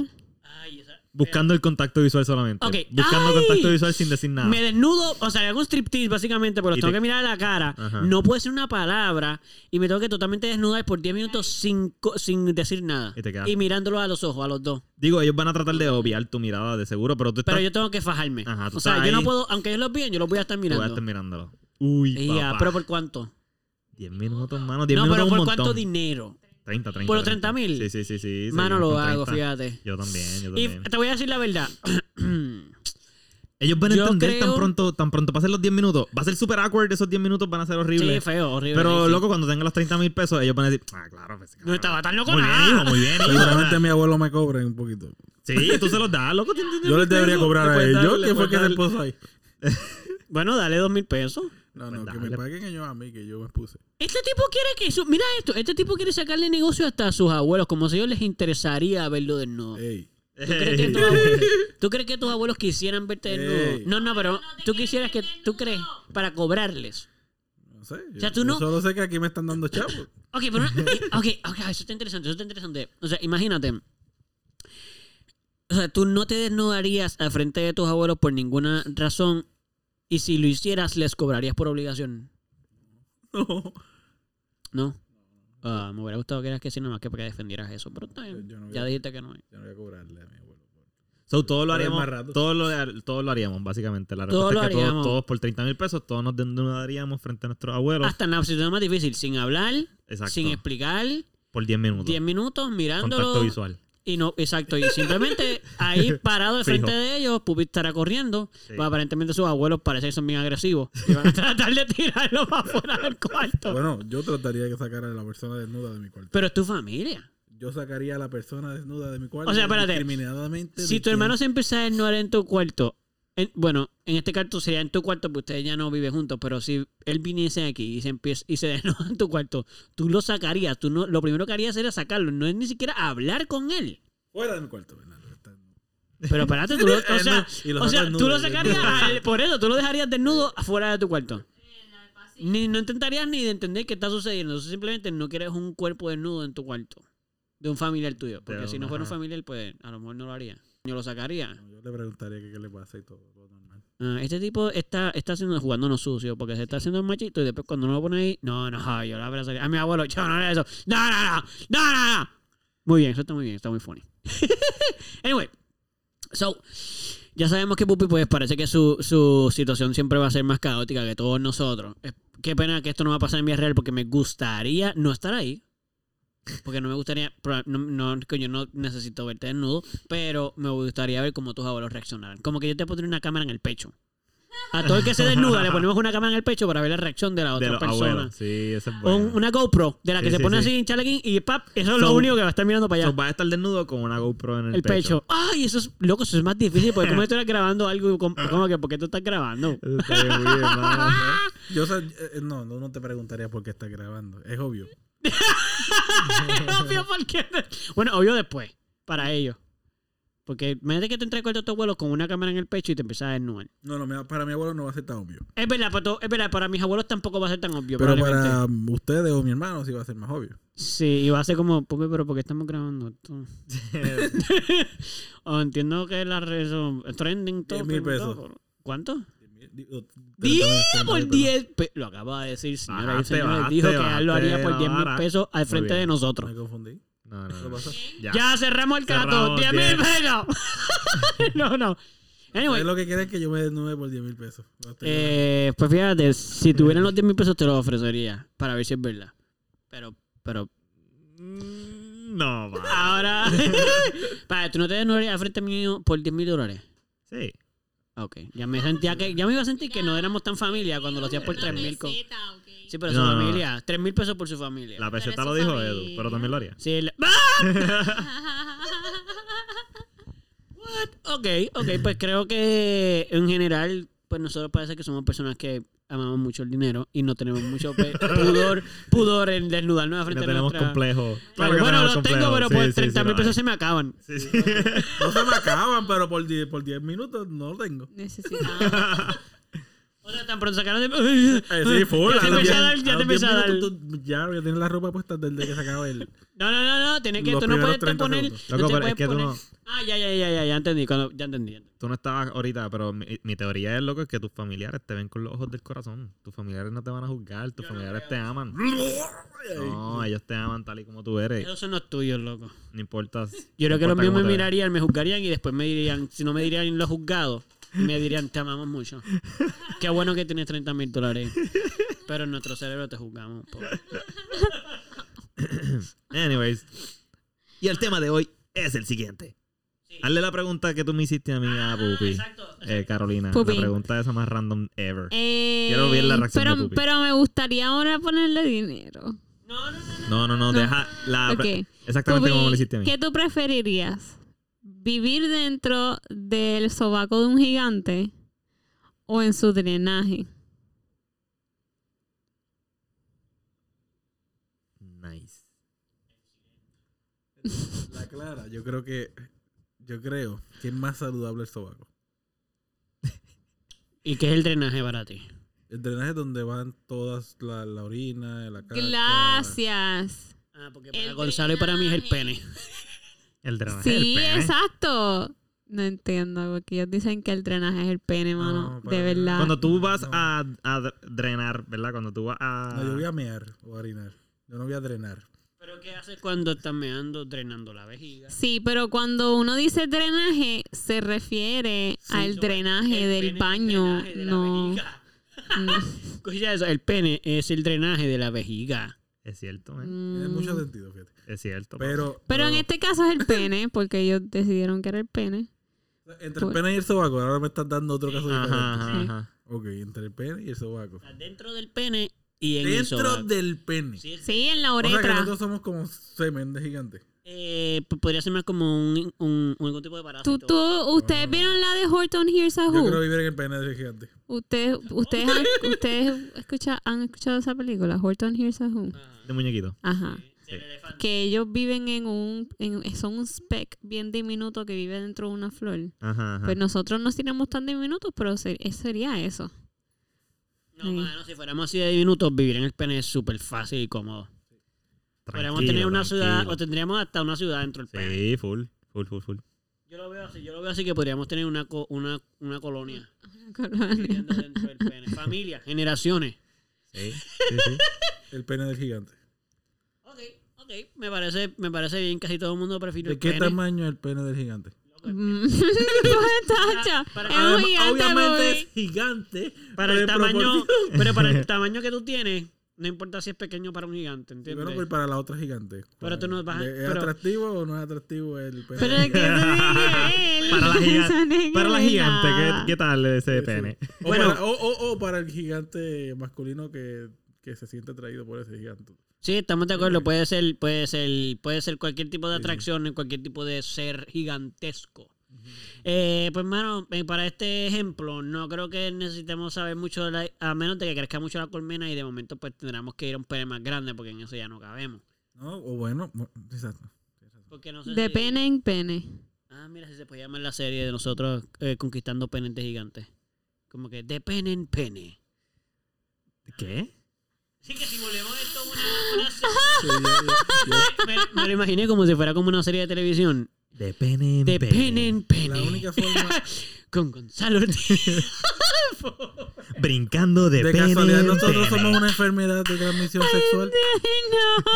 Buscando el contacto visual solamente. Ok. Buscando ¡Ay! contacto visual sin decir nada. Me desnudo, o sea, hago un striptease básicamente, porque los Y tengo te- que mirar a la cara. Ajá. No puede ser una palabra y me tengo que totalmente desnudar por 10 minutos sin, sin decir nada. Y te quedas- Y mirándolos a los ojos, a los dos. Digo, ellos van a tratar de obviar tu mirada de seguro, pero tú estás, Pero yo tengo que fajarme. Ajá, tú o sea, estás yo no puedo, aunque ellos los vean, yo los voy a estar tú vas a mirando. estar mirándolo. Uy, Y ya, papá. pero ¿por cuánto? 10 minutos, mano. 10 No, minutos pero ¿por un cuánto dinero? 30, 30. ¿Por los 30 mil? Sí, sí, sí. sí Mano, lo hago, 30. fíjate. Yo también, yo Y también. te voy a decir la verdad. (clears throat) Ellos van a entender tan creo- pronto, tan pronto pasen los 10 minutos. Va a ser super awkward esos 10 minutos, van a ser Sí, horribles. feo, horrible. pero, sí. loco, cuando tengan los 30 mil pesos, ellos van a decir, ah, claro, pues, No estaba tan loco Muy bien, nada. hijo, muy bien. Seguramente mi abuelo me cobre un poquito. Sí, tú se los das, loco. ¿tienes 10 Yo les debería cobrar a ellos. ¿Qué fue que se puso ahí? Bueno, dale dos mil pesos. No, Pues no, que me paguen ellos a mí, que yo me puse. Este tipo quiere que su, mira esto, este tipo quiere sacarle negocio hasta a sus abuelos, como si a ellos les interesaría verlo desnudo. Ey. ¿Tú crees, que tus abuelos, (laughs) tú crees que tus abuelos quisieran verte desnudo? Ey. No, no, pero tú quisieras que, tú crees, para cobrarles. No sé. Yo, sea, tú yo no- solo sé que aquí me están dando chavos. (laughs) Ok, pero, ok, ok, eso está interesante, eso está interesante. O sea, imagínate. O sea, tú no te desnudarías al frente de tus abuelos por ninguna razón y si lo hicieras les cobrarías por obligación. No. (laughs) ¿No? Ah, me hubiera gustado que eras que sí, nada más que para que defendieras eso, pero está bien. Yo no voy ya a- dijiste que no. Yo no voy a cobrarle a mi abuelo. So, todos lo haríamos. Todos lo, todos lo haríamos, básicamente. La Todos respuesta es que todos, por 30 mil pesos, todos nos desnudaríamos frente a nuestros abuelos. Hasta en la situación más difícil, sin hablar, Exacto. sin explicar, por 10 minutos. 10 minutos Contacto mirándolo. visual. Y no, exacto, y simplemente ahí (laughs) parado de frente de ellos, Pupi estará corriendo, Sí. pues aparentemente sus abuelos parece que son bien agresivos (laughs) y van a tratar de tirarlo para afuera del cuarto. Bueno, yo trataría de sacar a la persona desnuda de mi cuarto. Pero es tu familia. Yo sacaría a la persona desnuda de mi cuarto. O sea, espérate. Si tu hermano se empieza a desnudar en tu cuarto, en- bueno, en este caso sería en tu cuarto, porque ustedes ya no viven juntos, pero si él viniese aquí y se empieza y se (laughs) desnuda en tu cuarto, tú lo sacarías, tú no, lo primero que harías era sacarlo, no es ni siquiera hablar con él. Fuera de mi cuarto, Bernardo. Pero espérate, tú lo, o (laughs) sea, o tú lo sacarías al- por eso, tú lo dejarías desnudo afuera de tu cuarto. Ni, no intentarías ni de entender qué está sucediendo. Simplemente no quieres un cuerpo desnudo en tu cuarto. De un familiar tuyo. Porque si no fuera un familiar, pues a lo mejor no lo haría. Yo lo sacaría. Yo le preguntaría que qué le pasa y todo. lo normal. Ah, este tipo está, está haciendo, jugándonos sucio porque se está haciendo el machito y después cuando uno lo pone ahí, no, no, yo la abrazaría. A mi abuelo, yo no haría eso. No, no, no, no, no, no. Muy bien, eso está muy bien, está muy funny. (laughs) anyway, so, ya sabemos que Pupi, pues parece que su, su situación siempre va a ser más caótica que todos nosotros. Es- Qué pena que esto no va a pasar en vida real porque me gustaría no estar ahí. Porque no me gustaría, no, no, que yo no necesito verte desnudo, pero me gustaría ver cómo tus abuelos reaccionaran. Como que yo te pondría una cámara en el pecho. A todo el que se desnuda le ponemos una cámara en el pecho para ver la reacción de la otra persona. abuelos. Sí, ese es O bueno. un- una GoPro, de la que Sí, se sí, pone sí. así en chalequín y pap, eso es lo único que va a estar mirando para allá. So, vas a estar desnudo con una GoPro en el, el pecho. Ay, eso es, loco, eso es más difícil porque como estás grabando algo, como (laughs) como que, ¿por qué tú estás grabando? Eso está bien. (laughs) Yo eh, no, no, no te preguntaría por qué está grabando. Es obvio. Obvio, porque. Bueno, obvio después, para ellos. Porque imagínate que te entres con tu abuelo con una cámara en el pecho y te empiezas a desnudar. No, no, para mi abuelo no va a ser tan obvio. Es verdad, para, to- es verdad, para mis abuelos tampoco va a ser tan obvio. Pero para ustedes o mi hermano sí va a ser más obvio. Sí, y va a ser como, "Pupi, pero ¿por qué estamos grabando esto? (laughs) (laughs) O entiendo que la son trending todo. 10 mil pesos. todo. ¿Cuánto? Digo, 10 treinta mil por pesos. 10 pe- Lo acaba de decir, señoras y Bajaste, señores. bajaste, Dijo que él lo haría por bajaste 10 mil pesos al frente de nosotros. Me confundí. No, no, ¿Qué no. Ya. Ya cerramos el cato. Cerramos 10 mil 10. pesos. (laughs) no, no. Anyway, Es lo que quieren que yo me desnude por 10 mil pesos. Eh, pues fíjate, si tuvieran los 10 mil pesos te los ofrecería para ver si es verdad. Pero, pero, Mm, No, va. ahora. (laughs) (laughs) para, ¿tú no te desnudarías al frente mío por 10 mil dólares? Sí. Ok, ya me sentía que, ya me iba a sentir que no éramos tan familia cuando lo hacías por 3 mil. Con... Sí, pero su No, no, no. familia, 3 mil pesos por su familia. La peseta es lo dijo familia. Edu, pero también lo haría. Sí, el- (laughs) ¡Ah! What? Ok, ok, pues creo que en general, pues nosotros parece que somos personas que amamos mucho el dinero y no tenemos mucho pudor, pudor en desnudarnos frente No tenemos nuestra... complejo. Claro, Claro bueno, tenemos los tengo, pero Sí, por sí, 30 sí, mil pesos hay. se me acaban. Sí, sí. No se me acaban, pero por 10, por 10 minutos no lo tengo. Necesitamos. (laughs) O sea, tan pronto sacaron de... (laughs) Eh, sí, full. Ya te empecé a 10 dar, ya te los 10 empecé a dar. Ya, ya tienes la ropa puesta desde que se acaba el. No, no, no, no, tienes que, tú no puedes te 30 poner... Loco, te pero es puedes que tú poner- no, Ah, ya, ya, ya, ya, ya entendí, cuando- ya entendí. tú no estabas ahorita, pero mi, mi teoría es, loco, es que tus familiares te ven con los ojos del corazón. Tus familiares no te van a juzgar, tus familiares te aman. (laughs) No, ellos te aman tal y como tú eres. Esos son los tuyos, loco. No importa. Yo creo que los míos me mirarían, me juzgarían y después me dirían, si no me dirían los juzgados, me dirían, te amamos mucho. Qué bueno que tienes 30 mil dólares. Pero en nuestro cerebro te juzgamos. (coughs) Anyways. Y el tema de hoy es el siguiente. Hazle la pregunta que tú me hiciste a mí a Pupi. exacto. Eh, Carolina, Pupi. la pregunta esa más random ever. Eh, Quiero ver la reacción pero, de Pupi. pero me gustaría ahora ponerle dinero. No, no, no. No, no, no, deja la pre- Ok. exactamente Pupi, como me lo hiciste a mí. ¿Qué tú preferirías? ¿Vivir dentro del sobaco de un gigante o en su drenaje? Nice. La clara, yo creo que. Yo creo que es más saludable el sobaco. (laughs) ¿Y qué es el drenaje para ti? El drenaje es donde van todas la, la orina, la caca. Gracias. Ah, porque para El Gonzalo y para mí es el pene. El drenaje Sí, pene. exacto. No entiendo, porque ellos dicen que el drenaje es el pene, mano. para de verdad. Cuando tú vas No. a, a dr- drenar, ¿verdad? Cuando tú vas a... No, yo voy a mear o a orinar. Yo no voy a drenar. ¿Pero qué haces cuando estás meando, drenando la vejiga? Sí, pero cuando uno dice drenaje, se refiere al drenaje El del pene es el baño. drenaje de la no. vejiga. (laughs) no. Eso, el pene es el drenaje de la vejiga. Es cierto. Tiene Mm. mucho sentido, fíjate. Es cierto. Pero, Pero en este caso es el pene, porque ellos decidieron que era el pene. entre el pene y el sobaco, ahora me estás dando otro caso Ajá, diferente. ajá. Ok, entre el pene y el sobaco. O sea, dentro del pene y en el Dentro sobaco. del pene. Sí, Sí, en la O sea que uretra. nosotros somos como semen de gigante. eh, podría ser más como un, un, un- algún tipo de parásito. ¿Tú, tú, ¿Ustedes vieron la de Horton Hears a Yo quiero Who? vivir en el pene del gigante. ¿Ustedes, ustedes, han, ustedes escucha, han escuchado esa película, Horton Hears a Who? Ajá. De muñequito. Ajá. Sí, el. Que ellos viven en un, en, son un speck bien diminuto que vive dentro de una flor. Ajá, ajá. Pues nosotros no tiramos tan diminutos, pero ser- sería eso. No, Sí. mano, si fuéramos así de minutos, vivir en el pene es súper fácil y cómodo. Podríamos tener una ciudad, o tendríamos hasta una ciudad dentro del pene. Sí, full, full, full, full. Yo lo veo así, yo lo veo así que podríamos tener una, co- una, una colonia (laughs) viviendo dentro del pene. Familia, generaciones. Sí, sí, sí. El pene del gigante. Ok. Me parece, me parece bien, casi todo el mundo prefiere ¿De el qué pene. tamaño es el pene del gigante? Mm. (laughs) Pues, (laughs) Para- es un Adem- gigante, obviamente es gigante. Para pero el tamaño, pero para el (laughs) tamaño que tú tienes, no importa si es pequeño para un gigante, ¿entiendes? bueno, pues para la otra gigante. Pero tú no vas a- ¿Es pero- atractivo o no es atractivo el pene? Pero es que él. Para la gigante, para la. ¿qué, ¿qué tal ese Sí, pene? O, Bueno. para, o, o- o para el gigante masculino que, que se siente atraído por ese gigante. Sí, estamos de acuerdo. Puede ser, puede ser, puede ser cualquier tipo de sí. atracción, cualquier tipo de ser gigantesco. Eh, pues, mano, eh, para este ejemplo, no creo que necesitemos saber mucho, de la, a menos de que crezca mucho la colmena y de momento, pues tendremos que ir a un pene más grande porque en eso ya no cabemos. ¿No? O bueno, bu- exacto. Porque no sé De si- pene en pene. Ah, mira, si se puede llamar la serie de nosotros eh, conquistando penes de gigantes. Como que de pene en pene. ¿Qué? Sí, que si volvemos esto una, (laughs) una serie. Sí, Me, me lo imaginé como si fuera como una serie de televisión. De pene en De pene. pene en pene. la única forma (laughs) Con Gonzalo. (laughs) Brincando de, de pene casualidad en nosotros pene. somos una enfermedad de transmisión sexual.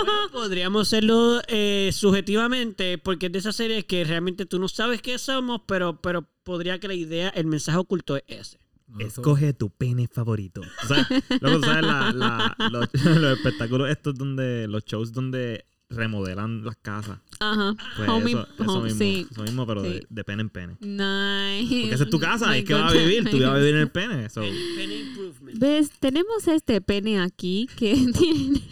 Bueno, podríamos serlo eh, subjetivamente, porque es de esas series que realmente tú no sabes qué somos, pero, pero podría que la idea, el mensaje oculto es ese. Escoge tu pene favorito. O sea, luego, ¿sabes? La, la- los, (laughs) los espectáculos estos donde, los shows donde remodelan las casas. Ajá. Pues Home eso, im- eso home- mismo, sí. eso mismo, pero Sí. de, de pene en pene. Nice. Porque esa es tu casa, es que vas a vivir, tú vas a vivir en el (laughs) pene. so. Pene, pene improvement. ¿Ves? Tenemos este pene aquí que (laughs) tiene,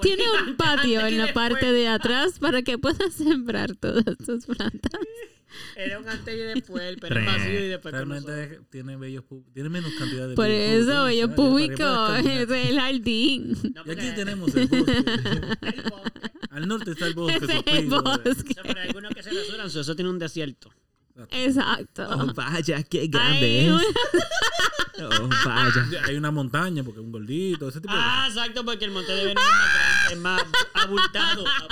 tiene un patio en la parte de atrás para que puedas sembrar todas tus plantas. Era un antes y después, el Re- vacío y después con nosotros. Realmente tiene bellos tiene menos cantidad de Por bellos eso, ¿sabes? público, (laughs) es el jardín. No, Y aquí tenemos el bosque. (laughs) el bosque. Al norte está el (laughs) bosque. Suspiro, O bosque. sea, pero hay algunos que se rasuran, so, eso tiene un desierto. Exacto. Oh, vaya, qué Ay, grande es. Oh, vaya. Hay una montaña porque un gordito, ese tipo de Ah, exacto, porque el monte de Venus es más grande, es más abultado. abultado.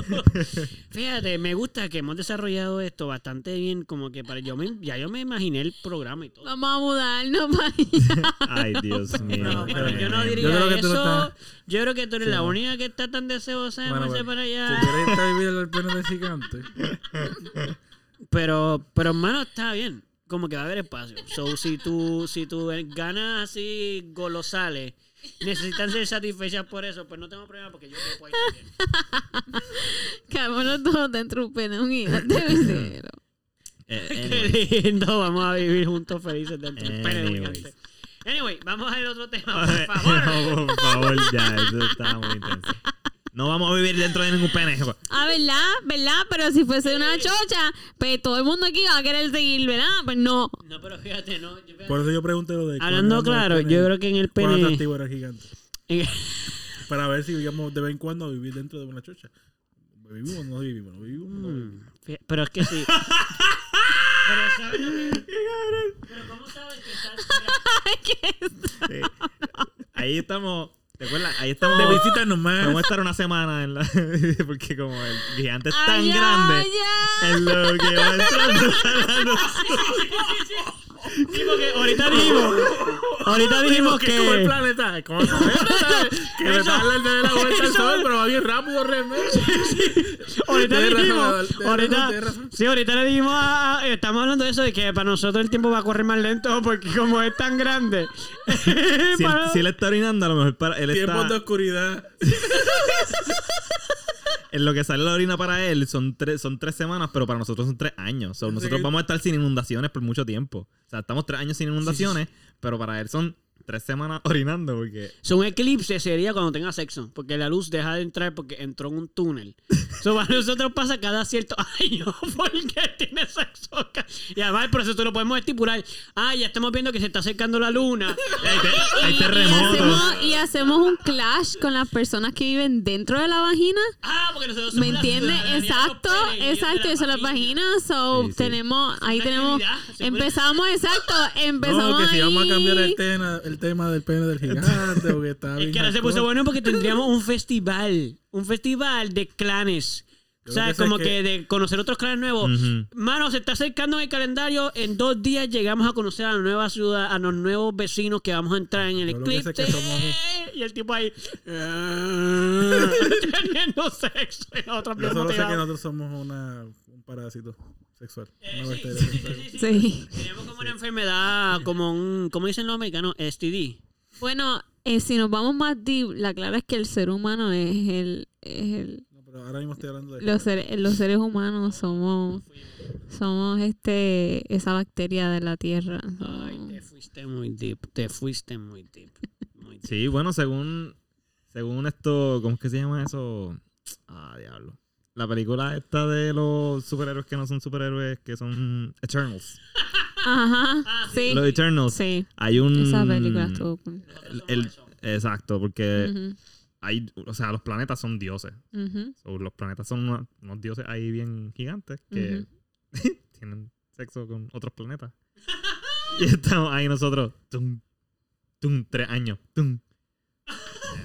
(laughs) Fíjate, me gusta que hemos desarrollado esto bastante bien, como que para yo me, ya yo me imaginé el programa y todo. Vamos a mudarnos para (laughs) allá. Ay, Dios mío. No, pero yo no diría Yo creo que tú no eso. estás- Yo creo que tú eres Sí, la no. única que está tan deseosa de Bueno, moverse bueno. para Si allá. quieres estar a vivir el pene del gigante. Pero, pero hermano, está bien. Como que va a haber espacio. So, si tú, si tú ganas así golosales, necesitan ser satisfechas por eso, pues no tengo problema porque yo puedo ahí también. (laughs) Quedámonos todos dentro de un un gigante visero. Eh, Qué lindo, vamos a vivir juntos felices dentro del Anyways. gigante. Anyway, vamos al otro tema, por (laughs) favor. No, por favor, ya, eso está muy intenso. No vamos a vivir dentro de ningún pene. Ah, ¿verdad? ¿Verdad? Pero si fuese una chocha, pues todo el mundo aquí va a querer seguir, ¿verdad? Pues no. No, pero fíjate, no. yo- fíjate. Por eso yo pregunté lo de. cuán Hablando claro, pene yo creo que en el cuán pene. atractivo era gigante. (laughs) Para ver si, digamos, de vez en cuando vivir dentro de una chocha. ¿Vivimos o no vivimos? ¿No vivimos? No vivimos. Mm, fí- Pero es que sí. (laughs) pero ¿sabes lo que- Pero ¿cómo sabes que estás... Mira, (laughs) Sí. Ahí estamos. ¿Te acuerdas? Ahí estamos. De visita nomás. Vamos a estar una semana en la. (laughs) Porque como el gigante es tan Ay, grande. ya. En lo que va entrando. (laughs) Sí, porque ahorita dijimos, (laughs) ahorita dijimos que es como el planeta. es como el planeta, Que me está dando de la vuelta al sol, pero va bien rápido, realmente. (laughs) Ahorita dijimos, ahorita, sí, ahorita le dijimos a, estamos hablando de eso, de que para nosotros el tiempo va a correr más lento porque como es tan grande. Si él, (laughs) para- si él está orinando, a lo mejor para él Tiempos de oscuridad. (laughs) En lo que sale la orina para él son tres, son tres semanas, pero para nosotros son tres años. So, nosotros que- vamos a estar sin inundaciones por mucho tiempo. O sea, estamos tres años sin inundaciones, pero para él son tres semanas (laughs) orinando porque. So, un eclipse sería cuando tenga sexo, porque la luz deja de entrar porque entró en un túnel. So, para nosotros pasa cada cierto (laughs) año porque tiene sexo. Y además el proceso lo podemos estipular. Ah, ya estamos viendo que se está acercando la luna. (laughs) Hay, te- hay Y, y terremotos. hacemos, y hacemos un clash con las personas que viven dentro de la vagina. Ah, porque nosotros ¿Me somos la entiendes? Exacto, exacto. Eso es las vagina. vaginas. So, Sí, sí. tenemos, ahí tenemos. Empezamos, exacto. Empezamos. No, que si vamos a cambiar ahí. el tema, el tema del pene del gigante, (laughs) porque está Es bien que ahora se puso bueno porque tendríamos un festival. Un festival de clanes. O sea, que como que... que- de conocer otros clanes nuevos. Ujú. Mano, se está acercando en el calendario. En dos días llegamos a conocer a la nueva ciudad, a los nuevos vecinos que vamos a entrar en el Yo que eclipse. que somos- (laughs) Y el tipo ahí. (laughs) teniendo sexo. Y Yo solo sé que nosotros somos una, un parásito sexual. Eh, Una sí, bacteria sí, sí, sexual. sí, sí, Sí. Tenemos como una enfermedad, como un. ¿Cómo dicen los americanos? STD. Bueno, eh, si nos vamos más deep, la clara es que el ser humano es el. Es el No, pero ahora mismo estoy hablando de... los, seres, los seres humanos somos. Somos este esa bacteria de la tierra. Ay, te fuiste muy deep. Te fuiste muy deep. Muy deep. Sí, bueno, según. Según esto. ¿Cómo es que se llama eso? Ah, diablo. La película esta de los superhéroes que no son superhéroes, que son Eternals. (laughs) Ajá. Sí. Los Eternals. Sí. Hay un. Esa película estuvo el- el- exacto, porque hay. O sea, los planetas son dioses. So, los planetas son unos, unos dioses ahí bien gigantes que (laughs) tienen sexo con otros planetas. (laughs) y estamos ahí nosotros. Tum, tum, tres años. Tum.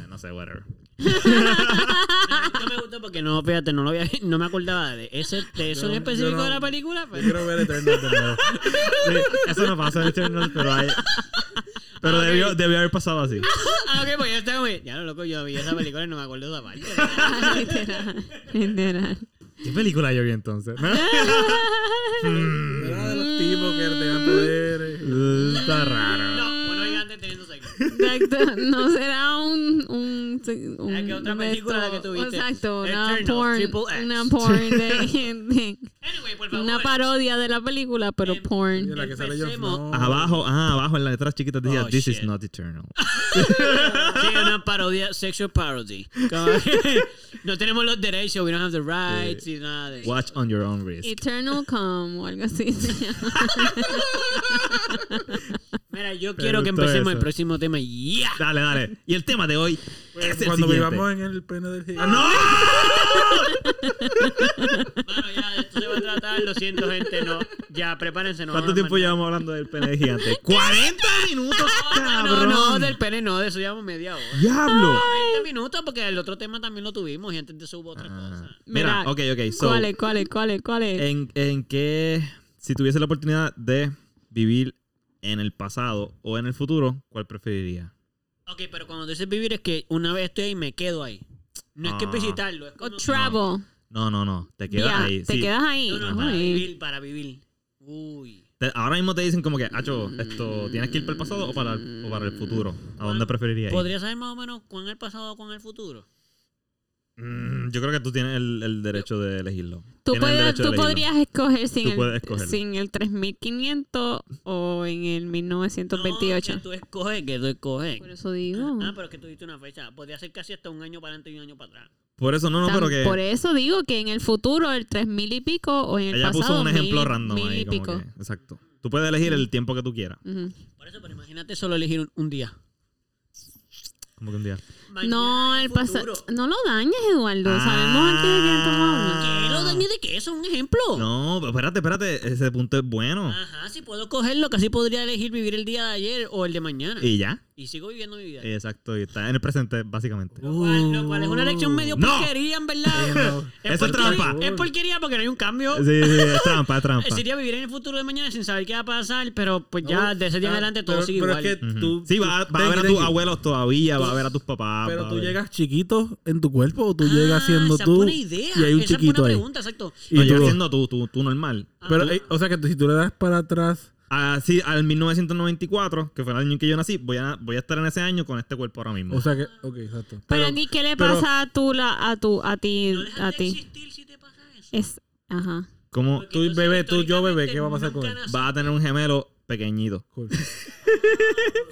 No sé, whatever. No me gustó porque no, fíjate, no lo había, no me acordaba de ese, de eso Yo en específico yo no- de la película. Yo Pero... quiero ver Eternal de nuevo. Sí, eso no pasa en Eternals, pero hay. Pero debió, debió haber pasado así. (laughs) Ah, ok, pues ya está muy. Ya lo loco, yo vi esa película y no me acuerdo de esa parte. literal. Literal. ¿Qué película yo vi entonces? (laughs) Mm, Era de los tipos que tenían poderes. Está raro. No, bueno, gigante teniendo sexo. Exacto. No será un. un, un ¿La que otra película la que esto- tuviste? Exacto. Una Eternal, porn. Triple X. Una porn de, (laughs) de- Anyway, por favor. Una parodia de la película, pero Em, porn. La que sale. Abajo, ah, abajo en las letras chiquitas decía Oh, This is not eternal. (laughs) Sí, una parodia, sexual parody. (laughs) No tenemos los derechos, we don't have the rights y nada de eso. Watch on your own risk. Eternal Come o algo así se llama. Mira, yo Me quiero que empecemos el próximo tema. ¡Ya! Dale, dale. Y el tema de hoy es el Cuando siguiente. vivamos en el pene del gigante. ¡No! Bueno, ya, esto se va a tratar. Lo siento, gente. No, ya, prepárense. No ¿Cuánto tiempo llevamos hablando del pene de gigante? ¡40 minutos, No, cabrón! no, no, del pene no, de eso llevamos media hora. ¡Diablo! 20 minutos porque el otro tema también lo tuvimos y antes de eso hubo otra Ah, cosa. Mira, Mira, ok, ok. So, ¿Cuál es? ¿Cuál es? ¿Cuál es? ¿Cuál es? ¿en, ¿En qué, si tuviese la oportunidad de vivir en el pasado o en el futuro, cuál preferiría? Ok, pero cuando dices vivir es que una vez estoy ahí me quedo ahí. No es que Ah. visitarlo, es O como... travel. No, no, no. Te quedas ahí. Te sí. quedas ahí. No, no, para vivir, para vivir. Uy. Te- ahora mismo te dicen como que, Acho, esto, ¿tienes que ir para el pasado o para el, o para el futuro? ¿A dónde preferirías ir? ¿Podría saber más o menos cuán el pasado o cuán el futuro? Mm, yo creo que tú tienes el, el derecho de elegirlo. Tú, puedes, tú elegirlo. podrías escoger sin, Tú puedes el, sin el 3500 o en el 1928. No, que tú escoges, que tú escoges. Por eso digo. Ah, pero es que tú diste una fecha. Podría ser casi hasta un año para adelante y un año para atrás. Por eso no, no, pero que Por eso digo que en el futuro, el 3000 y pico, o en el ella pasado, puso un ejemplo mil, random mil ahí. y Como pico. que, exacto. Tú puedes elegir el tiempo que tú quieras. Por eso, pero imagínate solo elegir un, un día. Como que un día. No, Mañana el el pasado. No lo dañes, Eduardo. Ah. Sabemos aquí de quién estamos hablando. ¿Qué? ¿Lo dañé de qué? Eso es un ejemplo. No, pero espérate, espérate. Ese punto es bueno. Ajá, si puedo cogerlo, casi podría elegir vivir el día de ayer o el de mañana. Y, Y sigo viviendo mi vida. Exacto. Y está en el presente, básicamente. Lo cual, lo cual es una elección medio No. porquería, en verdad. Sí, no. Es Eso es porquería- trampa. Es porquería porque no hay un cambio. Sí, sí, es trampa, es trampa. Sería vivir en el futuro de mañana sin saber qué va a pasar, pero pues ya No, de ese día en ah, adelante todo pero- sigue pero igual. es que tú. sí, va, a ver a tus abuelos todavía, va a ver a tus papás. Pero a tú ver- llegas chiquito en tu cuerpo o tú Ah, llegas siendo esa tú. es buena idea. Y hay un esa es chiquito ahí. pregunta, exacto. Y No, tú- llegas siendo tú, tú, tú normal. Pero, Ajá. eh, o sea que tú- si tú le das para atrás. Así, al 1994, que fue el año en que yo nací, voy a, voy a estar en ese año con este cuerpo ahora mismo. O sea que. Ok, exacto. Pero, Pero, ni qué le pero- pasa a tú, la, a tu, a ti, No a ti. existir si te pasa eso. Es, ajá. ¿Cómo Porque tú, entonces, bebé, tú, yo, bebé, ¿qué va a pasar con él? vas a tener un gemelo pequeñito? cool. (laughs)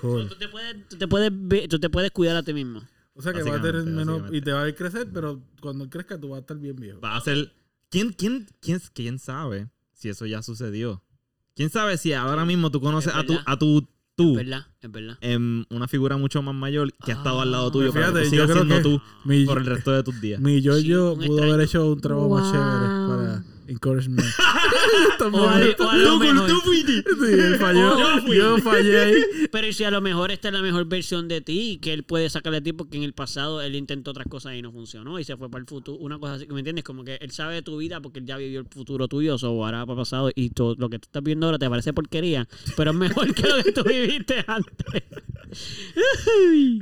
Cool. Tú te puedes, tú te puedes, tú te puedes cuidar a ti mismo. O sea que va a tener menos. Y te va a ver crecer, pero cuando crezca tú vas a estar bien viejo. Va a ser. ¿Quién, quién, quién, quién sabe si eso ya sucedió? ¿Quién sabe si ahora mismo tú conoces Es a tu, verdad. a tu tú Es verdad, es verdad. en una figura mucho más mayor que ha estado al lado tuyo para que fíjate, yo creo siendo que tú mi, por el resto de tus días. mi yo Sí, yo un pudo haber hecho un trabajo más chévere para encouragement. (laughs) O a, o a lo mejor- Sí, falló. Yo fui. Yo fallé ahí. (laughs) pero si a lo mejor esta es la mejor versión de ti que él puede sacar de ti porque en el pasado él intentó otras cosas y no funcionó y se fue para el futuro, una cosa así, ¿me entiendes? Como que él sabe de tu vida porque él ya vivió el futuro tuyo, o ahora para pasado y todo lo que tú estás viendo ahora te parece porquería, pero es mejor que lo que tú viviste (laughs) antes.